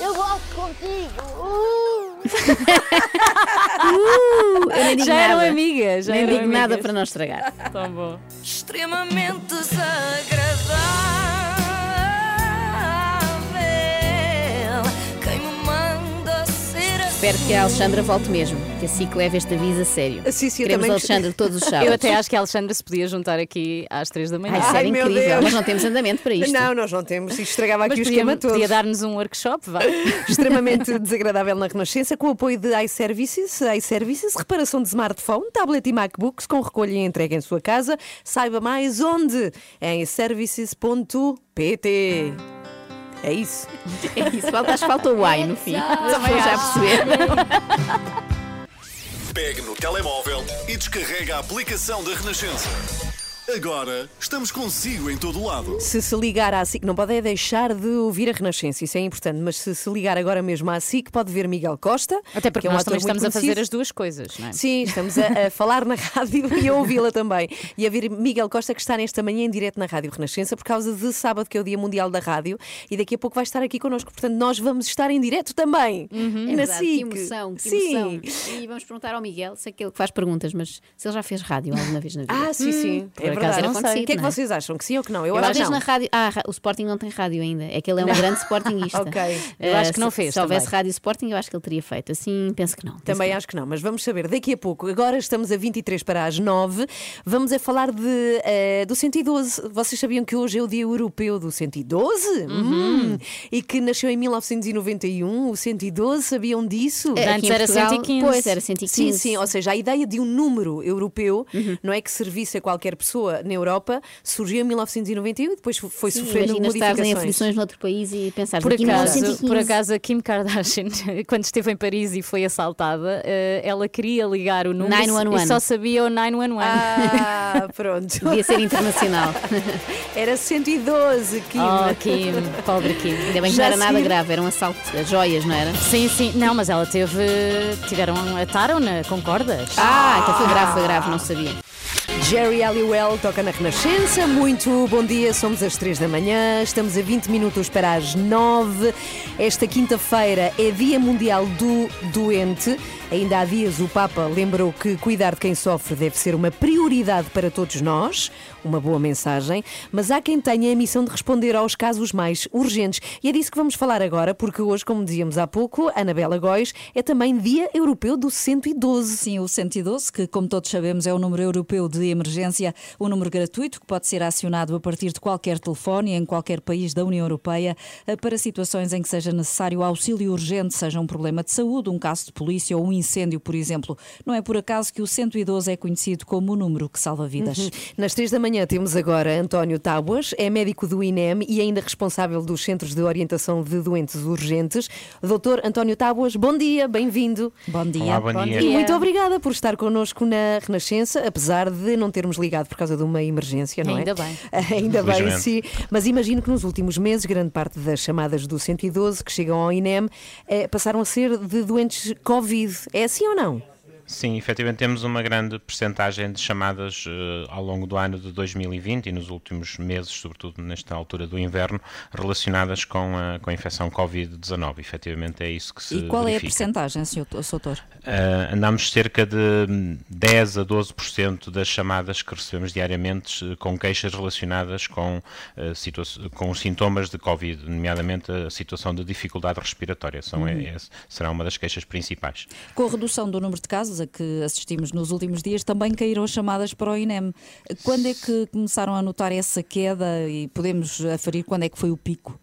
Eu volto contigo. Uh! Uh, eu nem digo Já eram nada. amigas. Já Nem eram digo nada amigas. para não estragar. Tão bom. extremamente desagradável. Espero que a Alexandra volte mesmo, que a SIC leve este aviso a sério. Sim, sim, eu Queremos também a Alexandra todos os sábados. Eu até acho que a Alexandra se podia juntar aqui às três da manhã. Ai, isso era Ai, meu incrível, Deus. mas não temos andamento para isto. Não, nós não temos. Isto estragava Mas aqui o podia, esquema todo. podia dar-nos um workshop, vá. Extremamente desagradável na Renascença, com o apoio de iServices. iServices, reparação de smartphone, tablet e MacBooks com recolha e entrega em sua casa. Saiba mais onde? Em services.pt. É isso. É isso, falta, acho que falta o ai no fim. Também já perceber. Pegue no telemóvel e descarrega a aplicação da Renascença. Agora estamos consigo em todo lado. Se se ligar à SIC, não pode é deixar de ouvir a Renascença, isso é importante, mas se se ligar agora mesmo à SIC, pode ver Miguel Costa. Até porque que é um nós também estamos a fazer conhecido. as duas coisas, não é? Sim, estamos a, a falar na rádio e a ouvi-la também. E a ver Miguel Costa, que está nesta manhã em direto na Rádio Renascença, por causa de sábado, que é o Dia Mundial da Rádio, e daqui a pouco vai estar aqui connosco. Portanto, nós vamos estar em direto também. É na verdade, que SIC. emoção, que Sim. emoção. E vamos perguntar ao Miguel, sei que ele que faz perguntas, mas se ele já fez rádio alguma vez na vida. Ah, sim, sim. Por É acaso era sei. O que é que não vocês acham? Que sim ou que não? Eu, Eu acho que na não. rádio. Ah, o Sporting não tem rádio ainda. É que ele é um Não. grande Sportingista. Ok. Eu Ah, acho que não se- fez Se houvesse também. rádio Sporting, eu acho que ele teria feito. Assim, penso que não. penso Também que acho que não, mas vamos saber daqui a pouco. Agora estamos a 23 para as 9. Vamos a falar de, eh, do 112. Vocês sabiam que hoje é o Dia Europeu do 112? Hum. E que nasceu em 1991, o 112, sabiam disso? É, Antes era Portugal, 115. Pois, era 115. Sim, sim, ou seja, a ideia de um número europeu, não é que servisse a qualquer pessoa na Europa, surgiu em 1991 e depois foi Sim, sofrendo imagina estar em modificações. aflições noutro país e pensar Por acaso, 1915. por acaso, a Kim Kardashian, quando esteve em Paris e foi assaltada, eh, ela queria ligar o número 911. e só sabia o 911. Ah, pronto. Devia ser internacional. Era 112, Kim. Oh, Kim, pobre Kim. Ainda bem que Já não era nada seguir- grave, era um assalto a joias, não era? Sim, sim. Não, mas ela teve. Tiveram. Ataram-na com cordas. Ah, então foi grave, foi grave, não sabia. Jerry Halliwell toca na Renascença. Muito bom dia, somos às 3 da manhã, estamos a 20 minutos para as 9. Esta quinta-feira é Dia Mundial do Doente. Ainda há dias o Papa lembrou que cuidar de quem sofre deve ser uma prioridade para todos nós. Uma boa mensagem, mas há quem tenha a missão de responder aos casos mais urgentes. E é disso que vamos falar agora, porque hoje, como dizíamos há pouco, Anabela Góis é também Dia Europeu do 112. Sim, o 112, que, como todos sabemos, é o número europeu de emergência, um número gratuito que pode ser acionado a partir de qualquer telefone em qualquer país da União Europeia eh, para situações em que seja necessário auxílio urgente, seja um problema de saúde, um caso de polícia ou um incêndio, por exemplo. Não é por acaso que o 112 é conhecido como o número que salva vidas. Uhum. Nas três da manhã temos agora António Tábuas, é médico do INEM e ainda responsável dos Centros de Orientação de Doentes Urgentes. Doutor António Tábuas, bom dia, bem-vindo. Bom dia. Olá, bom dia. E muito obrigada por estar connosco na Renascença, apesar de não termos ligado por causa de uma emergência, não é? Ainda bem. Ainda bem, sim. Mas imagino que nos últimos meses, grande parte das chamadas do 112 que chegam ao INEM eh, passaram a ser de doentes Covid. É assim ou não? Sim, efetivamente temos uma grande percentagem de chamadas eh, ao longo do ano de 2020 e nos últimos meses, sobretudo nesta altura do inverno, relacionadas com a, com a infecção Covid-19. Efetivamente é isso que se E qual é a verifica. percentagem, senhor doutor? Ah, andamos cerca de hum, 10 a 12% das chamadas que recebemos diariamente eh, com queixas relacionadas com, eh, situa- com os sintomas de Covid, nomeadamente a situação de dificuldade respiratória. São, Uhum. é- será uma das queixas principais. Com a redução do número de casos que assistimos nos últimos dias, também caíram as chamadas para o INEM. Quando é que começaram a notar essa queda e podemos aferir quando é que foi o pico?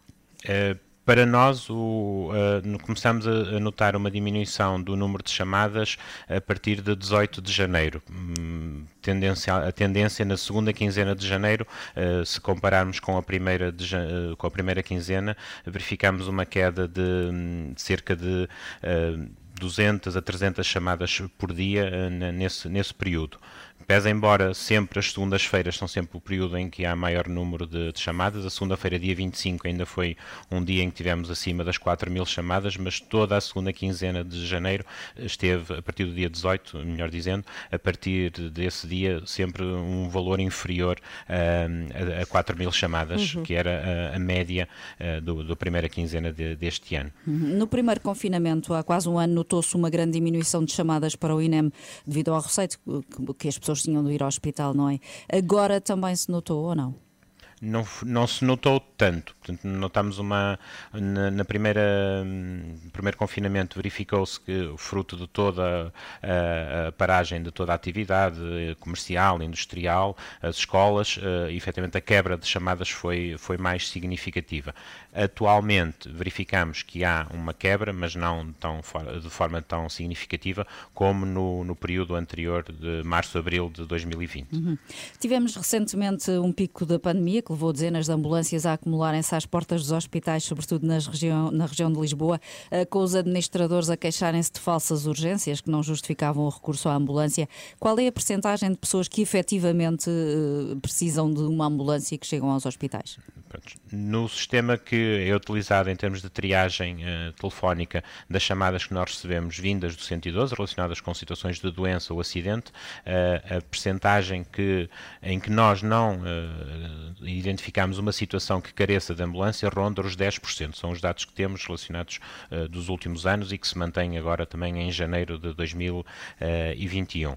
Eh, Para nós, o, no- começamos a, notar uma diminuição do número de chamadas a partir de 18 de janeiro. Hum, tendência, a tendência na segunda quinzena de janeiro, eh, se compararmos com a primeira, de eh, com a primeira quinzena, verificamos uma queda de hum, cerca de eh, 200 a 300 chamadas por dia eh, nesse, nesse período. Pese embora sempre as segundas-feiras são sempre o período em que há maior número de, de chamadas, a segunda-feira, dia 25, ainda foi um dia em que tivemos acima das 4 mil chamadas, mas toda a segunda quinzena de janeiro esteve, a partir do dia 18, melhor dizendo, a partir desse dia, sempre um valor inferior ah, a, a 4 mil chamadas, Uhum. que era a, a média ah, do, da primeira quinzena de- deste ano. Uhum. No primeiro confinamento, há quase um ano, notou-se uma grande diminuição de chamadas para o INEM devido ao receito que- que as pessoas tinham de ir ao hospital, não é? Agora também se notou ou não? Não, não se notou tanto. Portanto, notamos uma. Na, na primeira, hum, primeiro confinamento verificou-se que, fruto de toda a, a paragem de toda a atividade comercial, industrial, as escolas, eh, efetivamente a quebra de chamadas foi, foi mais significativa. Atualmente verificamos que há uma quebra, mas não tão, de forma tão significativa como no, no período anterior de março-abril de 2020. Uhum. Tivemos recentemente um pico da pandemia que levou dezenas de ambulâncias a acumularem-se às portas dos hospitais, sobretudo nas região, na região de Lisboa, eh, com os administradores a queixarem-se de falsas urgências que não justificavam o recurso à ambulância. Qual é a percentagem de pessoas que efetivamente eh, precisam de uma ambulância e que chegam aos hospitais? No sistema que é utilizado em termos de triagem eh, telefónica das chamadas que nós recebemos vindas do 112 relacionadas com situações de doença ou acidente, a percentagem que, em que nós não identificamos uma situação que careça de ambulância ronda os 10%. São os dados que temos relacionados eh, dos últimos anos e que se mantêm agora também em janeiro de 2021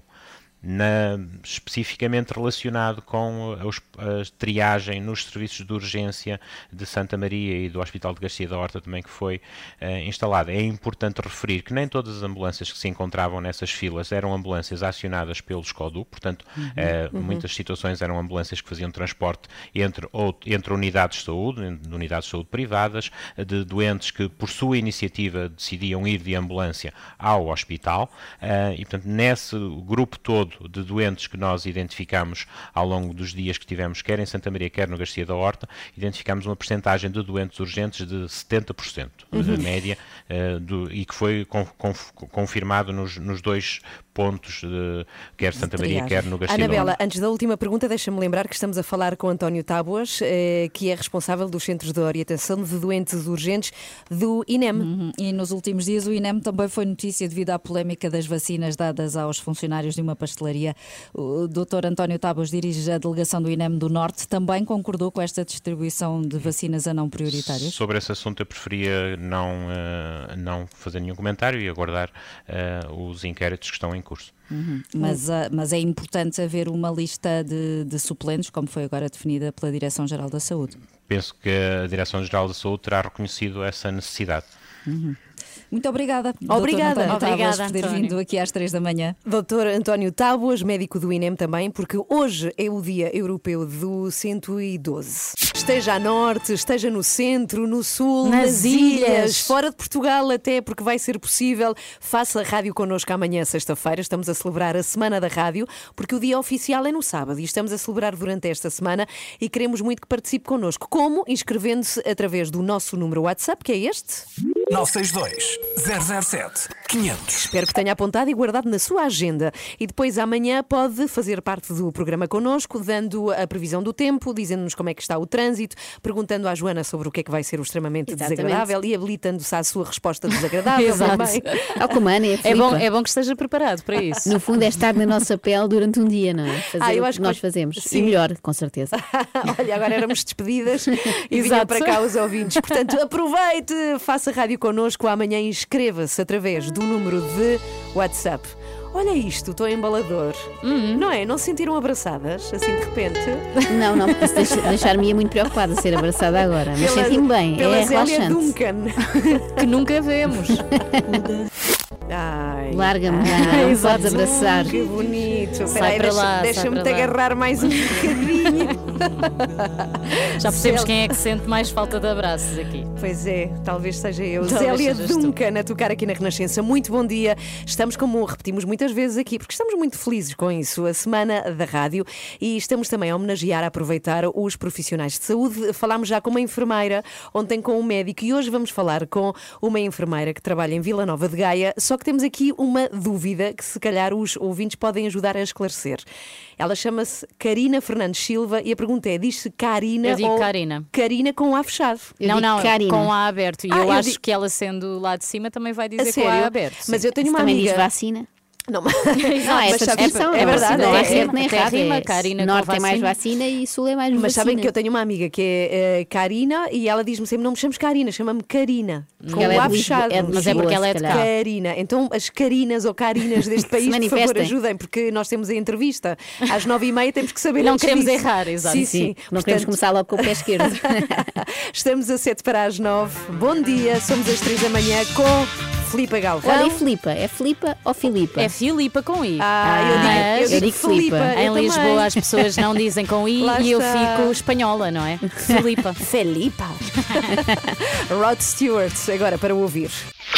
na- especificamente relacionado com a, a triagem nos serviços de urgência de Santa Maria e do Hospital de Garcia da Horta também que foi eh, instalada. É importante referir que nem todas as ambulâncias que se encontravam nessas filas eram ambulâncias acionadas pelo SCODU, portanto, Uhum. eh, Uhum. muitas situações eram ambulâncias que faziam transporte entre, ou- entre unidades de saúde, de unidades de saúde privadas, de doentes que por sua iniciativa decidiam ir de ambulância ao hospital eh, e, portanto, nesse grupo todo de doentes que nós identificamos ao longo dos dias que tivemos, quer em Santa Maria, quer no Garcia da Horta, identificamos uma percentagem de doentes urgentes de 70%, Uhum. de média, eh, do- e que foi con- conf- confirmado nos, nos dois pontos, de, quer Santa Maria, quer no Garcia da Horta. Anabela, antes da última pergunta, deixa-me lembrar que estamos a falar com António Tábuas, eh, que é responsável dos Centros de Orientação de Doentes Urgentes do INEM. Uhum. E nos últimos dias o INEM também foi notícia devido à polémica das vacinas dadas aos funcionários de uma pastelaria. O Dr. António Tábuas dirige a delegação do INEM do Norte, também concordou com esta distribuição de vacinas a não prioritárias? Sobre esse assunto eu preferia não, eh, não fazer nenhum comentário e aguardar eh, os inquéritos que estão em curso. Uhum. Mas, ah, mas é importante haver uma lista de, de suplentes, como foi agora definida pela Direção-Geral da Saúde. Penso que a Direção-Geral da Saúde terá reconhecido essa necessidade. Uhum. Muito obrigada. Obrigada. Tábuas, Obrigada, por ter vindo aqui às três da manhã. Doutor António Tábuas, médico do INEM também, porque hoje é o Dia Europeu do 112. Esteja a norte, esteja no centro, no sul, Nas nas, ilhas. ilhas, fora de Portugal até, porque vai ser possível. Faça a rádio connosco amanhã, sexta-feira. Estamos a celebrar a Semana da Rádio, porque o dia oficial é no sábado e estamos a celebrar durante esta semana e queremos muito que participe connosco. Como? Inscrevendo-se através do nosso número WhatsApp, que é este. 962 007 500. Espero que tenha apontado e guardado na sua agenda. E depois amanhã pode fazer parte do programa connosco, dando a previsão do tempo, dizendo-nos como é que está o trânsito, perguntando à Joana sobre o que é que vai ser o extremamente Exatamente. desagradável e habilitando-se à sua resposta desagradável Exato. também. Ao comando, é, É bom, é bom que esteja preparado para isso. No fundo, é estar na nossa pele durante um dia, não é? Fazer Ah, eu o acho que que nós fazemos. Sim. E melhor, com certeza. Olha, agora éramos despedidas e vinham para cá os ouvintes. Portanto, aproveite, faça rádio connosco amanhã inscreva-se através do número de WhatsApp. Olha isto, estou embalador. Uhum. Não é? Não se sentiram abraçadas assim de repente? Não, não, porque deixar-me muito preocupada ser abraçada agora. Mas senti-me bem, Pela é Zélia relaxante. Duncan. Que nunca vemos. Larga-me, não, não Exato. podes abraçar. Que bonito. Sai para lá, Deixa-me te agarrar mais um bocadinho. Já percebemos quem é que sente mais falta de abraços aqui. Pois é, talvez seja eu. Talvez Zélia sejas tu. Duncan a tocar aqui na Renascença. Muito bom dia. Estamos, como repetimos muitas vezes aqui, porque estamos muito felizes com isso, a Semana da Rádio e estamos também a homenagear, a aproveitar os profissionais de saúde. Falámos já com uma enfermeira, ontem com um médico e hoje vamos falar com uma enfermeira que trabalha em Vila Nova de Gaia. Só que temos aqui uma dúvida que se calhar os ouvintes podem ajudar a esclarecer. Ela chama-se Karina Fernandes Silva e a pergunta é: diz-se Karina Eu digo ou Karina. Karina com A fechado? não, não, com A aberto. E Ah, eu, eu acho digo- que ela sendo lá de cima também vai A dizer com sério? A aberto. Mas sim. eu tenho uma Também amiga. diz vacina. Não, mas, Não, mas essa descrição é verdade. Não é- é certo nem errado. rima, é- Karina com Norte tem mais vacina. e Sul é mais Mas vacina. sabem que eu tenho uma amiga que é eh, Karina e ela diz-me sempre: não me chames Karina, chama-me Karina. Com Ela o é A fechado. é Mas é porque ela é de cá. Karina. Então, as Carinas ou Carinas deste país, por favor, ajudem, porque nós temos a entrevista. Às nove e meia temos que saber Não queremos disso. errar, exato. Sim, Sim, sim. não Portanto, queremos começar logo com o pé esquerdo. Estamos a sete para as nove. Bom dia, somos às três da manhã com Filipe Galvão. Olha, e Filipa? É Filipa ou Filipa? É Filipa com I. Ah, eu digo- Mas eu digo Filipa. Em eu Lisboa também. as pessoas não dizem com I Lá e eu está. fico espanhola, não é? Filipa. Felipa. Rod Stewart, agora para ouvir.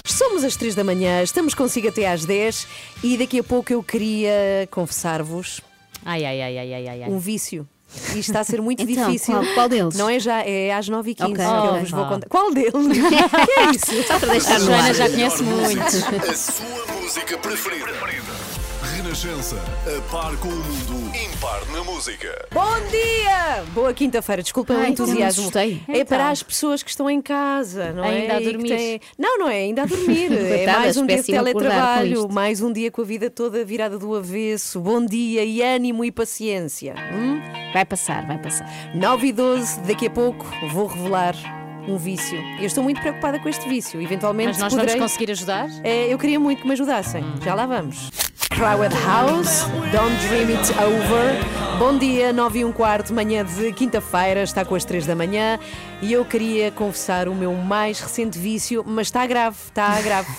Somos às 3 da manhã, estamos consigo até às 10 e daqui a pouco eu queria confessar-vos ai, ai, ai, ai, ai. ai. um vício. E está a ser muito Então, difícil. qual- qual deles? Não é já, é às 9h15 Ok, que eu vos vou Ah. contar. Qual deles? que é isso? Só para deixar A Joana já conhece muitos. A sua música preferida. Renascença, a par com o mundo, impar na música. Bom dia! Boa quinta-feira, desculpem o Ai, entusiasmo. me assustei. É Então. para as pessoas que estão em casa, não é? Ainda a E que dormir. têm- Não, não é ainda a dormir. é Coitadas, mais um dia de péssimo acordar com teletrabalho, isto. mais um dia com a vida toda virada do avesso. Bom dia e ânimo e paciência. Hum? Vai passar, vai passar. 9 e 12, daqui a pouco vou revelar um vício. Eu estou muito preocupada com este vício. Eventualmente Mas nós poderei... vamos conseguir ajudar? É, eu queria muito que me ajudassem. Já lá vamos. Crowded House, Don't Dream It Over. Bom dia, 9 e um quarto, manhã de quinta-feira, está com as 3 da manhã e eu queria confessar o meu mais recente vício, mas está grave, está grave.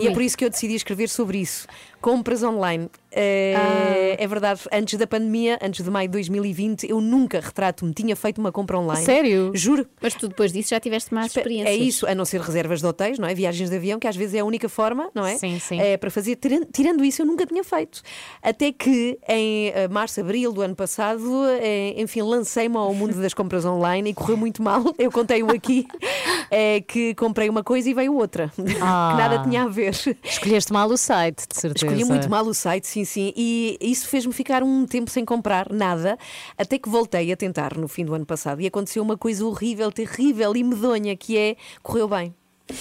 e é por isso que eu decidi escrever sobre isso. Compras online. É, é verdade, antes da pandemia, antes de maio de 2020, eu nunca, retrato-me, tinha feito uma compra online. Sério? Juro. Mas tu depois disso já tiveste mais experiências. É isso, a não ser reservas de hotéis, não é? Viagens de avião, que às vezes é a única forma, não é? Sim, sim. É, para fazer. Tirando, isso, eu nunca tinha feito. Até que em eh, março, abril do ano passado, eh, enfim, lancei-me ao mundo das compras online e correu muito mal. Eu contei-o aqui, eh, que comprei uma coisa e veio outra, Ah. que nada tinha a ver. Escolheste mal o site, de certeza. Escolhi muito mal o site, sim, sim. E isso fez-me ficar um tempo sem comprar nada, até que voltei a tentar no fim do ano passado. E aconteceu uma coisa horrível, terrível e medonha, que é correu bem.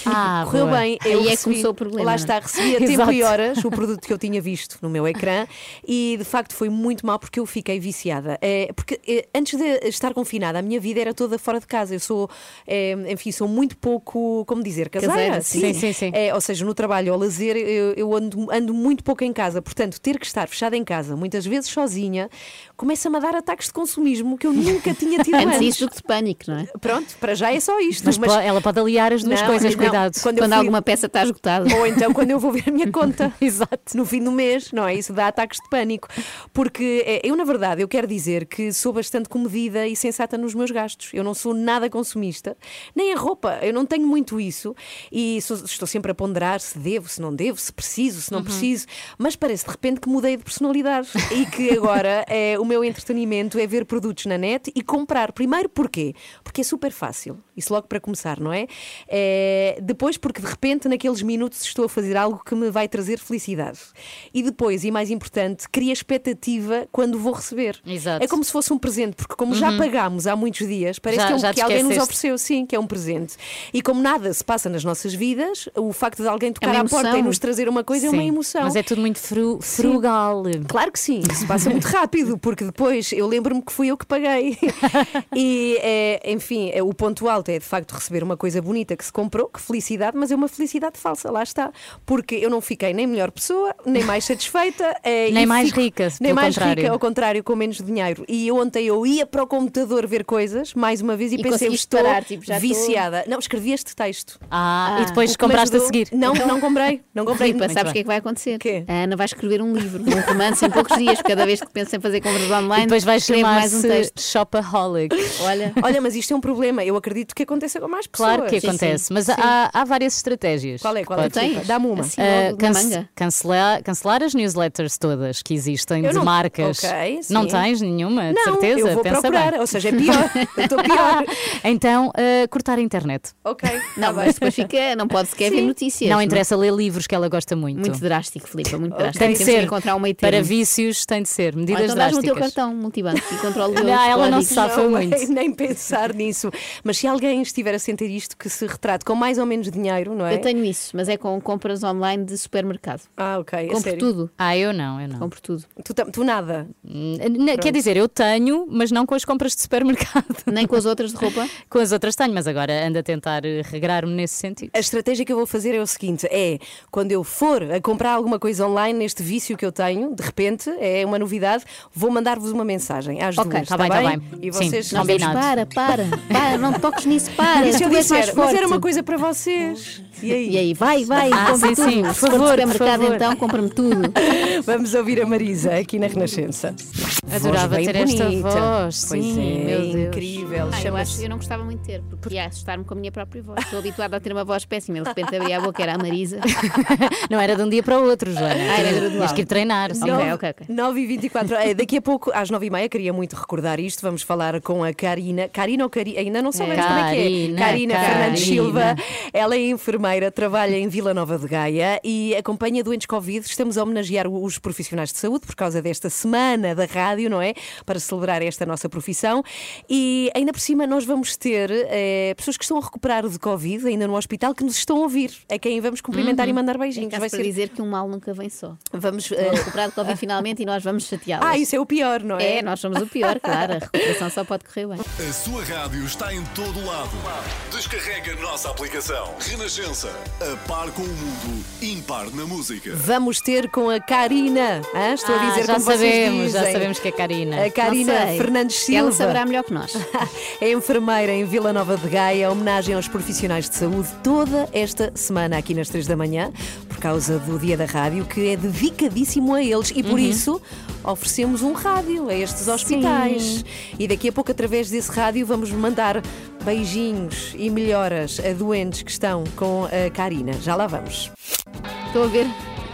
Ah, Correu boa. bem. Aí Eu é que recebi- começou o problema. Lá está, recebi a tempo e horas o produto que eu tinha visto no meu ecrã e de facto foi muito mal porque eu fiquei viciada. É, porque é, antes de estar confinada, a minha vida era toda fora de casa. Eu sou, é, enfim, sou muito pouco, como dizer, caseira. Caseira, sim. Sim, sim. É, ou seja, no trabalho ou lazer, eu, eu ando, ando muito pouco em casa. Portanto, ter que estar fechada em casa, muitas vezes sozinha, começa-me a dar ataques de consumismo que eu nunca tinha tido Antes antes. disso do que de pânico, não é? Pronto, para já é só isto. Mas, po- ela pode aliar as duas Não, coisas, não. cuidado. Quando Quando fui- alguma peça está esgotada. ou então quando eu vou ver a minha conta. Exato. No fim do mês, não é? Isso dá ataques de pânico. Porque eh, eu, na verdade, eu quero dizer que sou bastante comedida e sensata nos meus gastos. Eu não sou nada consumista, nem a roupa. Eu não tenho muito isso. E sou- estou sempre a ponderar se devo, se não devo, se preciso, se não preciso. Mas parece de repente que mudei de personalidade e que agora é, o meu entretenimento é ver produtos na net e comprar. Primeiro, porquê? Porque é super fácil. Isso logo para começar, não é? É, depois, porque de repente, naqueles minutos, estou a fazer algo que me vai trazer felicidade. E depois, e mais importante, cria expectativa quando vou receber. Exato. É como se fosse um presente, porque como já Uhum. pagámos há muitos dias, parece Já- que, é um- já que alguém nos ofereceu, sim, que é um presente. E como nada se passa nas nossas vidas, o facto de alguém tocar uma à porta e nos trazer uma coisa é uma Sim, emoção. Mas é tudo muito fru- frugal. Claro que sim, se passa muito rápido, porque depois eu lembro-me que fui eu que paguei. e, é, enfim, é, o ponto alto é de facto receber uma coisa bonita que se comprou, que felicidade, mas é uma felicidade falsa, lá está. Porque eu não fiquei nem melhor pessoa, nem mais satisfeita, é, Nem mais fico- rica, nem mais contrário. rica, ao contrário, com menos dinheiro. E ontem eu ia para o computador ver coisas, mais uma vez, e, E pensei, estou parar, tipo, viciada. Não, escrevi este texto. Ah, Ah, e depois compraste a seguir. Não, não comprei. Não comprei. Filipa, sabes o que é que vai acontecer? A Ana vai escrever um livro, um romance em poucos dias. Cada vez que pensa em fazer compras online, E depois vai escreve mais um texto. Shopaholic. Olha, Olha, mas isto é um problema. Eu acredito que aconteça com mais pessoas. Claro que Sim, acontece, sim. mas Sim. Há, há várias estratégias. Qual é? Qual é? Podes- Tens? Dá-me uma. Assim, Ah, na cance- cancelar, cancelar as newsletters todas que existem Eu de não- marcas. Ok, não tens nenhuma, de Não, certeza? eu vou Pensa procurar, bem. ou seja, é pior. Eu estou pior. então, ah, cortar a internet. Ok. não, mas depois fica, não pode sequer ver notícias. Não interessa ler livros que ela gosta muito. Muito drástico, Filipe, muito drástico. Tem de ser. encontrar um meio Para vícios tem de ser. Ou Medidas então dás no drásticas. teu cartão multibanco e controla os Não, ela não se safa Não, muito. Nem, nem pensar nisso. Mas se alguém estiver a sentir isto, que se retrate com mais mais ou menos dinheiro, não é? Eu tenho isso, mas é com compras online de supermercado. Ah, ok. Compro sério. tudo. Ah, eu não, eu não. Compro tudo. Tu, tu nada. N- Quer dizer, eu tenho, mas não com as compras de supermercado. Nem com as outras de roupa? com as outras tenho, mas agora ando a tentar eh, regrar-me nesse sentido. A estratégia que eu vou fazer é o seguinte: é quando eu for a comprar alguma coisa online neste vício que eu tenho, de repente, é uma novidade, vou mandar-vos uma mensagem às Ok, duas. tá está bem, tá bem? bem. E Sim, vocês dizemos, para, para, para, não toques nisso, para. E se eu disser, mas era forte." uma coisa para vocês. E aí? E aí, vai, vai, Ah, compra sim, tudo. sim, por favor, por favor. então, compra-me tudo. Vamos ouvir a Marisa aqui na Renascença. Adorava ter esta bonita. voz, Pois sim, é, meu Deus. incrível. Ah, eu acho eu não gostava muito de ter, porque ia assustar-me com a minha própria voz. Estou habituada a ter uma voz péssima. Eu de repente abria a boca, era a Marisa. Não era de um dia para o outro, Joana. Ah, era gradual. Tinhas que ir treinar. sim. Ok, ok, ok. 9 e 24 é, daqui a pouco, às 9 e meia, queria muito recordar isto. Vamos falar com a Karina. Karina ou Karina? Ainda não soubemos como é que é. Karina Karina. Fernandes Silva. Ela é enfermeira, trabalha em Vila Nova de Gaia e acompanha doentes Covid. Estamos a homenagear os profissionais de saúde por causa desta semana da rádio, não é? Para celebrar esta nossa profissão. E ainda por cima, nós vamos ter eh, pessoas que estão a recuperar de Covid, ainda no hospital, que nos estão a ouvir. A quem vamos cumprimentar e mandar É beijinhos. caso Vai ser... dizer que um mal nunca vem só. Vamos. Eh, recuperar de Covid finalmente e nós vamos chateá-los. Ah, isso é o pior, não é? É, nós somos o pior, claro. A recuperação só pode correr bem. A sua rádio está em todo lado. Descarrega a nossa aplicação. Renascença. A par com o mundo. Impar na música. Vamos ter com a Karina. hã? Estou a Ah, dizer já como vocês sabemos, já sabemos que é Karina. A Karina. Fernandes Silva. Ela saberá melhor que nós. É enfermeira em Vila Nova de Gaia, homenagem aos profissionais de saúde toda esta semana aqui nas 3 da manhã, por causa do Dia da Rádio, que é dedicadíssimo a eles e por Uhum. isso oferecemos um rádio a estes hospitais. E daqui a pouco, através desse rádio, vamos mandar beijinhos e melhoras a doentes que estão com a Karina. Já lá vamos. Estou a ver.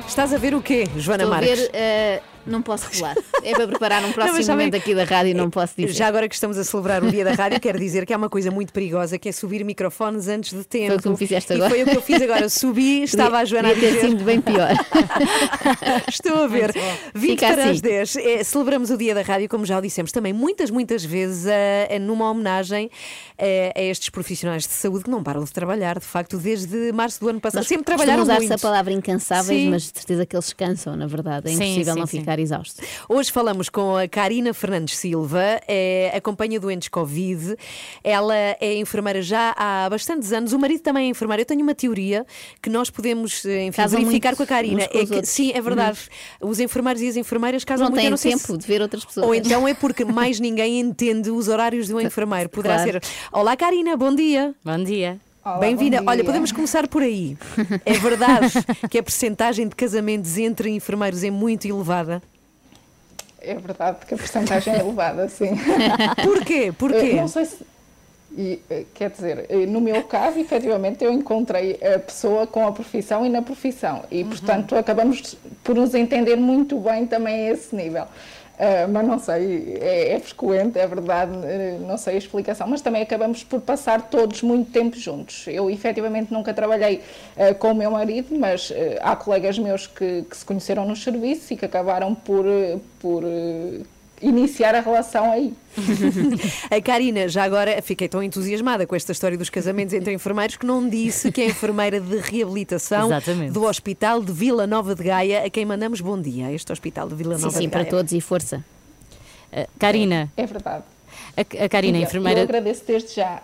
Estás a ver o quê, Joana Estou a Marques? ver. eh, não posso revelar. É para preparar um Não, próximo sabem- momento aqui da rádio, não posso dizer. Já agora que estamos a celebrar o dia da rádio, quero dizer que há uma coisa muito perigosa que é subir microfones antes de tempo. Foi o que me fizeste E agora. foi o que eu fiz agora. Subi, estava a Joana a Podia ter dizer. sido bem pior. Estou a ver. 20 Fica para assim. as 10. É, celebramos o Dia da Rádio, como já o dissemos também, muitas, muitas vezes, eh, numa homenagem eh, a estes profissionais de saúde que não param de trabalhar, de facto, desde março do ano passado. Nós Sempre trabalharam costumamos muito. usar-se a palavra incansáveis, Sim. mas de certeza que eles cansam, na verdade. É Sim, impossível sim, não sim. Ficar exausto. Hoje falamos com a Karina Fernandes Silva, é, acompanha doentes Covid. Ela é enfermeira já há bastantes anos. O marido também é enfermeiro. Eu tenho uma teoria que nós podemos eh, enfim, Casam verificar com a Karina. com É que, sim, é verdade. Os enfermeiros e as enfermeiras casam Não muito. Eu têm tempo se- de ver outras pessoas. Ou então é porque mais ninguém entende os horários de um enfermeiro. Poderá Claro. ser. Olá, Karina, bom dia. Bom dia. Bem-vinda. Olha, podemos começar por aí. É verdade que a percentagem de casamentos entre enfermeiros é muito elevada. É verdade que a porcentagem é elevada, sim. Porquê? Porquê? Eh, Não sei se. e, eh, quer dizer, eh, no meu caso, efetivamente, eu encontrei a pessoa com a profissão e na profissão. E, portanto, acabamos por nos entender muito bem também a esse nível. Ah, mas não sei, é, é frequente, é verdade, eh, não sei a explicação, mas também acabamos por passar todos muito tempo juntos. Eu efetivamente nunca trabalhei eh, com o meu marido, mas eh, há colegas meus que, que se conheceram nos serviços e que acabaram por, por iniciar a relação aí. A Karina, já agora fiquei tão entusiasmada com esta história dos casamentos entre enfermeiros que não disse que é enfermeira de reabilitação Exatamente. do Hospital de Vila Nova de Gaia, a quem mandamos bom dia, a este Hospital de Vila Sim, Nova sim, de para Gaia. todos e força. Uh, Karina, É verdade. a, a Karina, eu- enfermeira. Eu agradeço desde já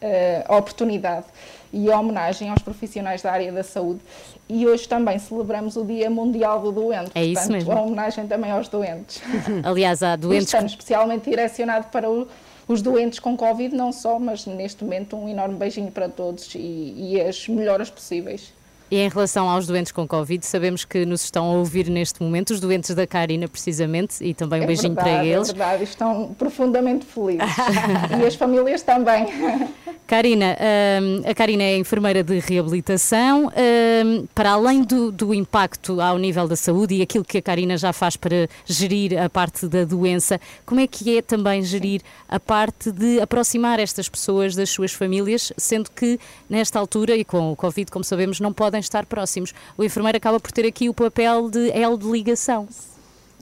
eh, a oportunidade e a homenagem aos profissionais da área da saúde e hoje também celebramos o Dia Mundial do Doente. É isso Portanto, mesmo. a homenagem também aos doentes. Aliás, há doentes. Este ano especialmente direcionado para o- os doentes com Covid, não só, mas neste momento um enorme beijinho para todos e, e as melhoras possíveis. E em relação aos doentes com Covid, sabemos que nos estão a ouvir neste momento, os doentes da Karina, precisamente, e também um é beijinho verdade, para eles. É verdade, estão profundamente felizes. e as famílias também. Karina, hum, a Karina é enfermeira de reabilitação. hum, para além do, do impacto ao nível da saúde e aquilo que a Karina já faz para gerir a parte da doença, como é que é também gerir a parte de aproximar estas pessoas das suas famílias, sendo que nesta altura e com o Covid, como sabemos, não podem estar próximos? O enfermeiro acaba por ter aqui o papel de elo de ligação.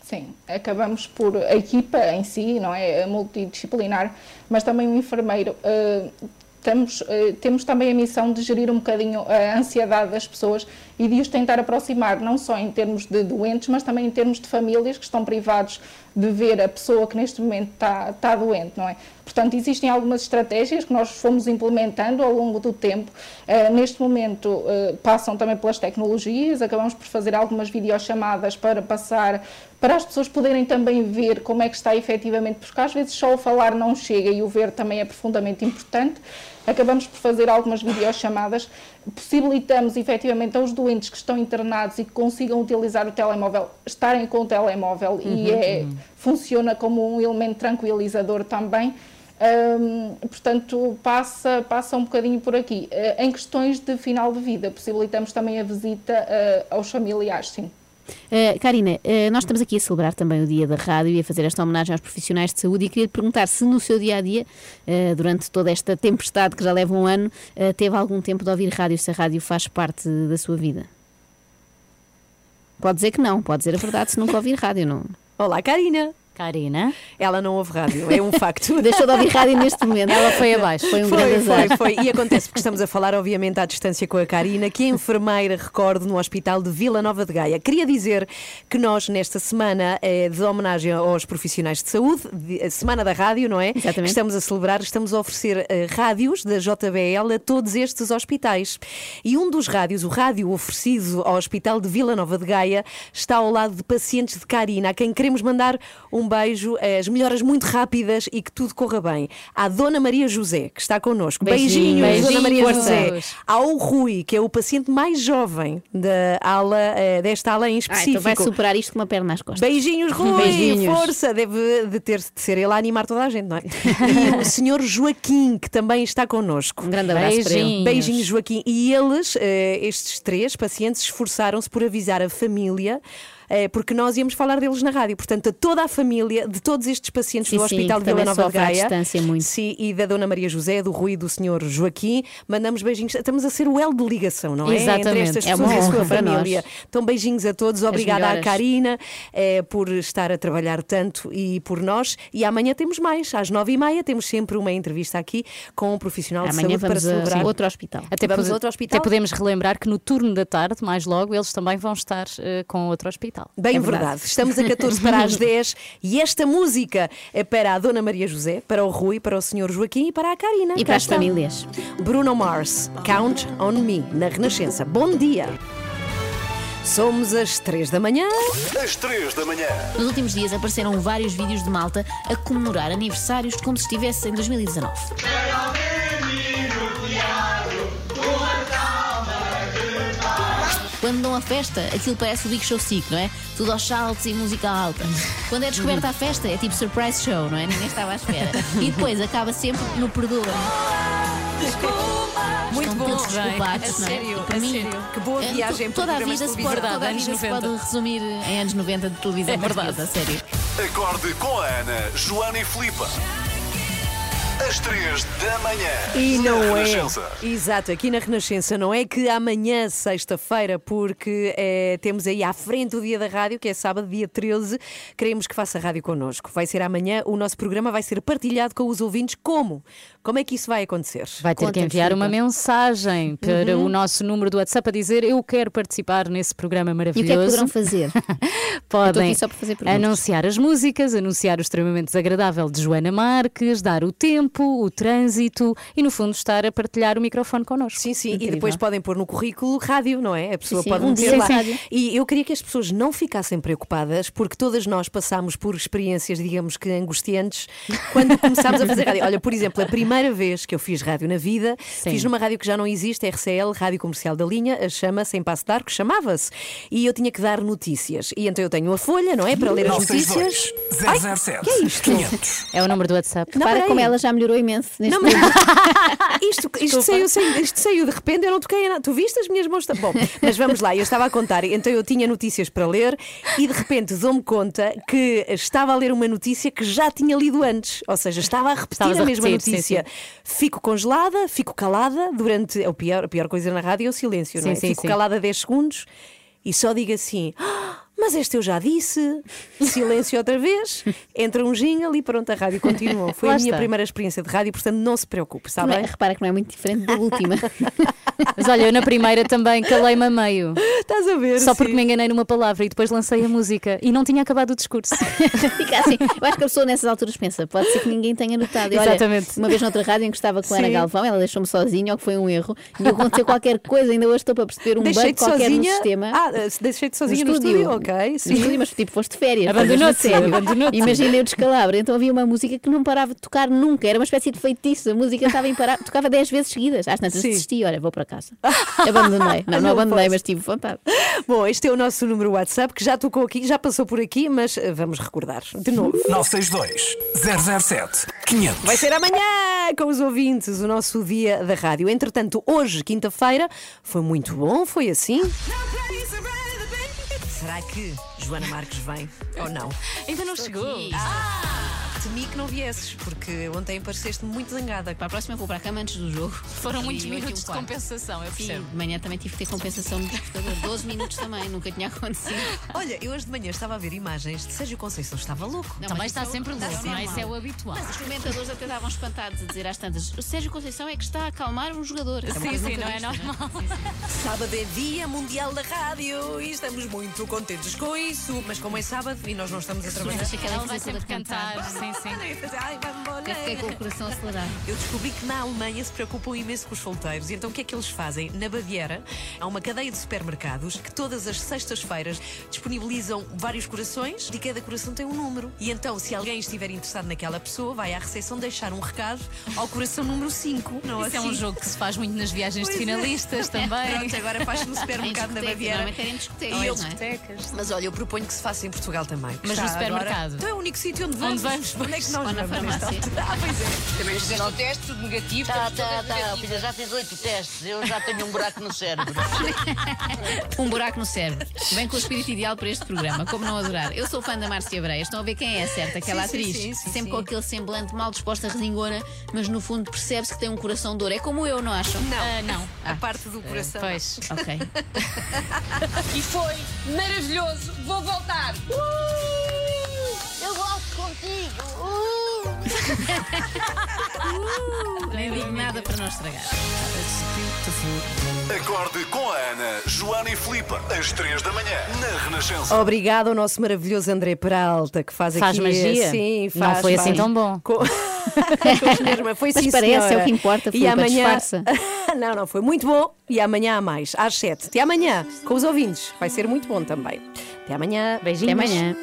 Sim, acabamos por a equipa em si, não é, multidisciplinar, mas também o enfermeiro uh, estamos, eh, temos também a missão de gerir um bocadinho a ansiedade das pessoas e de os tentar aproximar, não só em termos de doentes, mas também em termos de famílias que estão privados de ver a pessoa que neste momento está, está doente, não é? Portanto, existem algumas estratégias que nós fomos implementando ao longo do tempo. Eh, neste momento, eh, passam também pelas tecnologias, acabamos por fazer algumas videochamadas para passar, para as pessoas poderem também ver como é que está efetivamente, porque às vezes só o falar não chega e o ver também é profundamente importante. Acabamos por fazer algumas videochamadas, possibilitamos efetivamente aos doentes que estão internados e que consigam utilizar o telemóvel, estarem com o telemóvel e Uhum, é, uhum. funciona como um elemento tranquilizador também. Hum, portanto, passa, passa um bocadinho por aqui. Eh, em questões de final de vida, possibilitamos também a visita eh, aos familiares, sim. Uh, Karina, uh, nós estamos aqui a celebrar também o Dia da Rádio e a fazer esta homenagem aos profissionais de saúde e queria te perguntar se no seu dia a dia, uh, durante toda esta tempestade que já leva um ano, teve algum tempo de ouvir rádio, se a rádio faz parte da sua vida? Pode dizer que não, pode dizer a verdade se nunca ouvir rádio, não. Olá, Karina. Karina. Ela não ouve rádio, é um facto. Deixou de ouvir rádio neste momento. Ela foi abaixo. Foi um foi, grande azar. Foi, foi. E acontece porque estamos a falar, obviamente, à distância com a Karina, que é enfermeira, recordo, no Hospital de Vila Nova de Gaia. Queria dizer que nós, nesta semana eh, de homenagem aos profissionais de saúde, de- a Semana da Rádio, não é? Exatamente. Estamos a celebrar, estamos a oferecer eh, rádios da JBL a todos estes hospitais. E um dos rádios, o rádio oferecido ao Hospital de Vila Nova de Gaia, está ao lado de pacientes de Karina, a quem queremos mandar um beijo, eh, as melhoras muito rápidas e que tudo corra bem. À Dona Maria José, que está connosco. Beijinhos. Beijinhos, Dona Maria Beijinhos. José. Ao Rui, que é o paciente mais jovem da ala, eh, desta ala em Ah, específico. então vai superar isto com uma perna nas costas. Beijinhos, Rui! Beijinhos. Força! Deve de ter de ser ele a animar toda a gente, não é? E o senhor Joaquim, que também está connosco. Um grande abraço para ele. Beijinhos. Beijinhos, Joaquim. E eles, eh, estes três pacientes, esforçaram-se por avisar a família. Eh, Porque nós íamos falar deles na rádio, portanto, a toda a família de todos estes pacientes Sim, do sim, Hospital que de Vila Nova de Gaia distância muito. Sim, e da Dona Maria José, do Rui e do Senhor Joaquim, mandamos beijinhos. Estamos a ser o elo de ligação, não é? Entre Exatamente. estas É pessoas uma e a sua família. Então, beijinhos a todos. Obrigada à. Karina eh, por estar a trabalhar tanto e por nós. E amanhã temos mais. Às nove e meia temos sempre uma entrevista aqui com um profissional de Amanhã saúde para vamos a celebrar. outro hospital. Até, Vamos pode- outro hospital? até podemos relembrar que no turno da tarde, mais logo, eles também vão estar eh, com outro hospital. Bem É verdade. Estamos a 14 para as 10 e esta música é para a Dona Maria José, para o Rui, para o Senhor Joaquim e para a Karina. E para as famílias. Bruno Mars, Count on Me, na Renascença. Bom dia. Somos às 3 da manhã. Às 3 da manhã. Nos últimos dias apareceram vários vídeos de malta a comemorar aniversários como se estivesse em 2019. Dão a festa, aquilo parece o Big Show Sick, não é? Tudo aos saltos e música alta. Quando é descoberta a festa, é tipo surprise show, não é? Ninguém estava à espera. E depois acaba sempre no perdoa. Muito bom. todos desculpados, A não é? sério, para a mim, sério. Que boa é, viagem Toda a vida se pode, toda a Anos vida se 90. pode resumir em anos 90 de televisão É verdade. a sério. Acorde com a Ana, Joana e Filipa. Às 3 da manhã. E na não é. Renascença. Exato, aqui na Renascença não é que amanhã, sexta-feira, porque eh, temos aí à frente o dia da rádio, que é sábado, dia 13, queremos que faça rádio connosco. Vai ser amanhã, o nosso programa vai ser partilhado com os ouvintes. Como? Como é que isso vai acontecer? Vai ter que enviar uma mensagem para Uhum. o nosso número do WhatsApp a dizer eu quero participar nesse programa E o maravilhoso. que é que poderão fazer? Podem aqui só para fazer perguntas. anunciar as músicas, anunciar o extremamente desagradável de Joana Marques, dar o tempo, o trânsito e, no fundo, estar a partilhar o microfone connosco. Sim, sim, Incrível. e depois podem pôr no currículo rádio, não é? A pessoa Sim, sim, pode um meter dia lá. rádio. E eu queria que as pessoas não ficassem preocupadas, porque todas nós passámos por experiências, digamos que angustiantes, quando começámos a fazer rádio. Olha, por exemplo, a primeira vez que eu fiz rádio na vida, fiz numa rádio que já não existe, RCL, Rádio Comercial da Linha, a chama-se em Passo de Arco, chamava-se. E eu tinha que dar notícias. E então eu tenho a folha, não é? Para ler as notícias. 962 007 que é isto? 500. É o número do WhatsApp. Não, peraí. como ela já melhorou imenso neste Não, mas- momento. isto, isto, saiu, isto saiu de repente, eu não toquei nada. Tu viste as minhas mãos? Bom, mas vamos lá, eu estava a contar, então eu tinha notícias para ler e de repente dou-me conta que estava a ler uma notícia que já tinha lido antes, ou seja, estava a repetir Estavas a a mesma repetir, sim, notícia. Fico congelada, fico calada durante. A pior, a pior coisa na rádio é o silêncio, não é? Sim, sim, fico sim. calada 10 segundos e só digo assim. "Ah, mas este eu já disse. Silêncio outra vez. Entra um jingle e pronto, a rádio continuou. Foi Lá a minha está. primeira experiência de rádio, portanto não se preocupe, está Não é- bem? repara que não é muito diferente da última. Mas olha, eu na primeira também calei-me a meio. Estás a ver? Só sim. porque me enganei numa palavra e depois lancei a música e não tinha acabado o discurso. Fica assim. Eu acho que a pessoa nessas alturas pensa, pode ser que ninguém tenha notado. E olha, Exatamente. uma vez noutra rádio em que estava com a Ana. Galvão, ela deixou-me sozinha, ou que foi um erro, e aconteceu qualquer coisa, ainda hoje estou para perceber um bug qualquer sozinha. no sistema. Ah, deixei-te sozinha no estúdio, ok. Sim. mas tipo, foste de férias. Abandonou-te, foi mesmo a sério. abandonou-te. Imaginei o descalabro. Então havia uma música que não parava de tocar nunca. Era uma espécie de feitiço. A música estava imparável. Tocava 10 vezes seguidas. Às tantas desisti. Olha, vou para casa. Abandonei. Não, não, Não abandonei, posso. mas tive vontade. Bom, este é o nosso número WhatsApp que já tocou aqui, já passou por aqui, mas eh, vamos recordar de novo. 962 007 500. Vai ser amanhã com os ouvintes, o nosso dia da rádio. Entretanto, hoje, quinta-feira, foi muito bom, foi assim. Será que Joana Marques vem ou não? Ainda não chegou. Temi que não viesses, porque ontem pareceste muito zangada. Para a próxima vou para a cama antes do jogo. Foram muitos E um minutos de compensação, eu Sim, percebo. de manhã também tive que ter compensação despertador. 12 minutos também, nunca tinha acontecido. Olha, eu hoje de manhã estava a ver imagens de Sérgio Conceição, estava louco. Não, Também mas está sempre está louco, não é? Isso é o habitual. Mas os comentadores até estavam espantados a dizer às tantas: o Sérgio Conceição é que está a acalmar um jogador. É Sim, sim, não é vista, normal. Sábado é Dia Mundial da Rádio e estamos muito contentes com isso. Mas como é sábado e nós não estamos a trabalhar. Que ela vai sempre cantar. cantada. Sim, sim. Eu fiquei com o coração acelerado. Eu descobri que na Alemanha se preocupam imenso com os solteiros. E então o que é que eles fazem? Na Baviera há uma cadeia de supermercados que todas as sextas-feiras disponibilizam vários corações e cada coração tem um número. E então, se alguém estiver interessado naquela pessoa, vai à recepção deixar um recado ao coração número 5. Não Isso é assim? um jogo que se faz muito nas viagens de Pois é. finalistas também. Pronto, agora faz no supermercado discoteca, Baviera. em discotecas, E eles- não é? Mas olha, eu proponho que se faça em Portugal também. Mas no está agora- supermercado? Então é o único sítio onde vamos. vamos, Onde é que nós na vamos? farmácia. Ah, pois é. Também fizeste o teste, tudo negativo. Tá, tá, tá. Filha, já fiz oito testes. Eu já tenho um buraco no cérebro. Um buraco no cérebro. Bem com o espírito ideal para este programa, como não adorar. Eu sou fã da Márcia Breias, estão a ver quem é certa, aquela Sim, sim, atriz. sim, sim, Sempre sim. com aquele semblante mal disposta, resingona, mas no fundo percebe-se que tem um coração de ouro. É como eu, não acham? Não, Ah, não. A parte do coração. Pois. Ok. E foi maravilhoso. Vou voltar. Eu gosto contigo. Nem digo nada para não estragar. Acorde com a Ana, Joana e Filipe, às 3 da manhã, na Renascença. Obrigado ao nosso maravilhoso André Peralta que faz, Faz aqui. magia? Sim, Não faz. foi assim faz. tão bom. Com... mas foi Mas sim, parece, é o senhora. que importa, E Filipe, amanhã. disfarça. não, não, foi muito bom. E amanhã há mais, às 7. Até amanhã, com os ouvintes. Vai ser muito bom também. Até amanhã. Até Beijinhos. amanhã.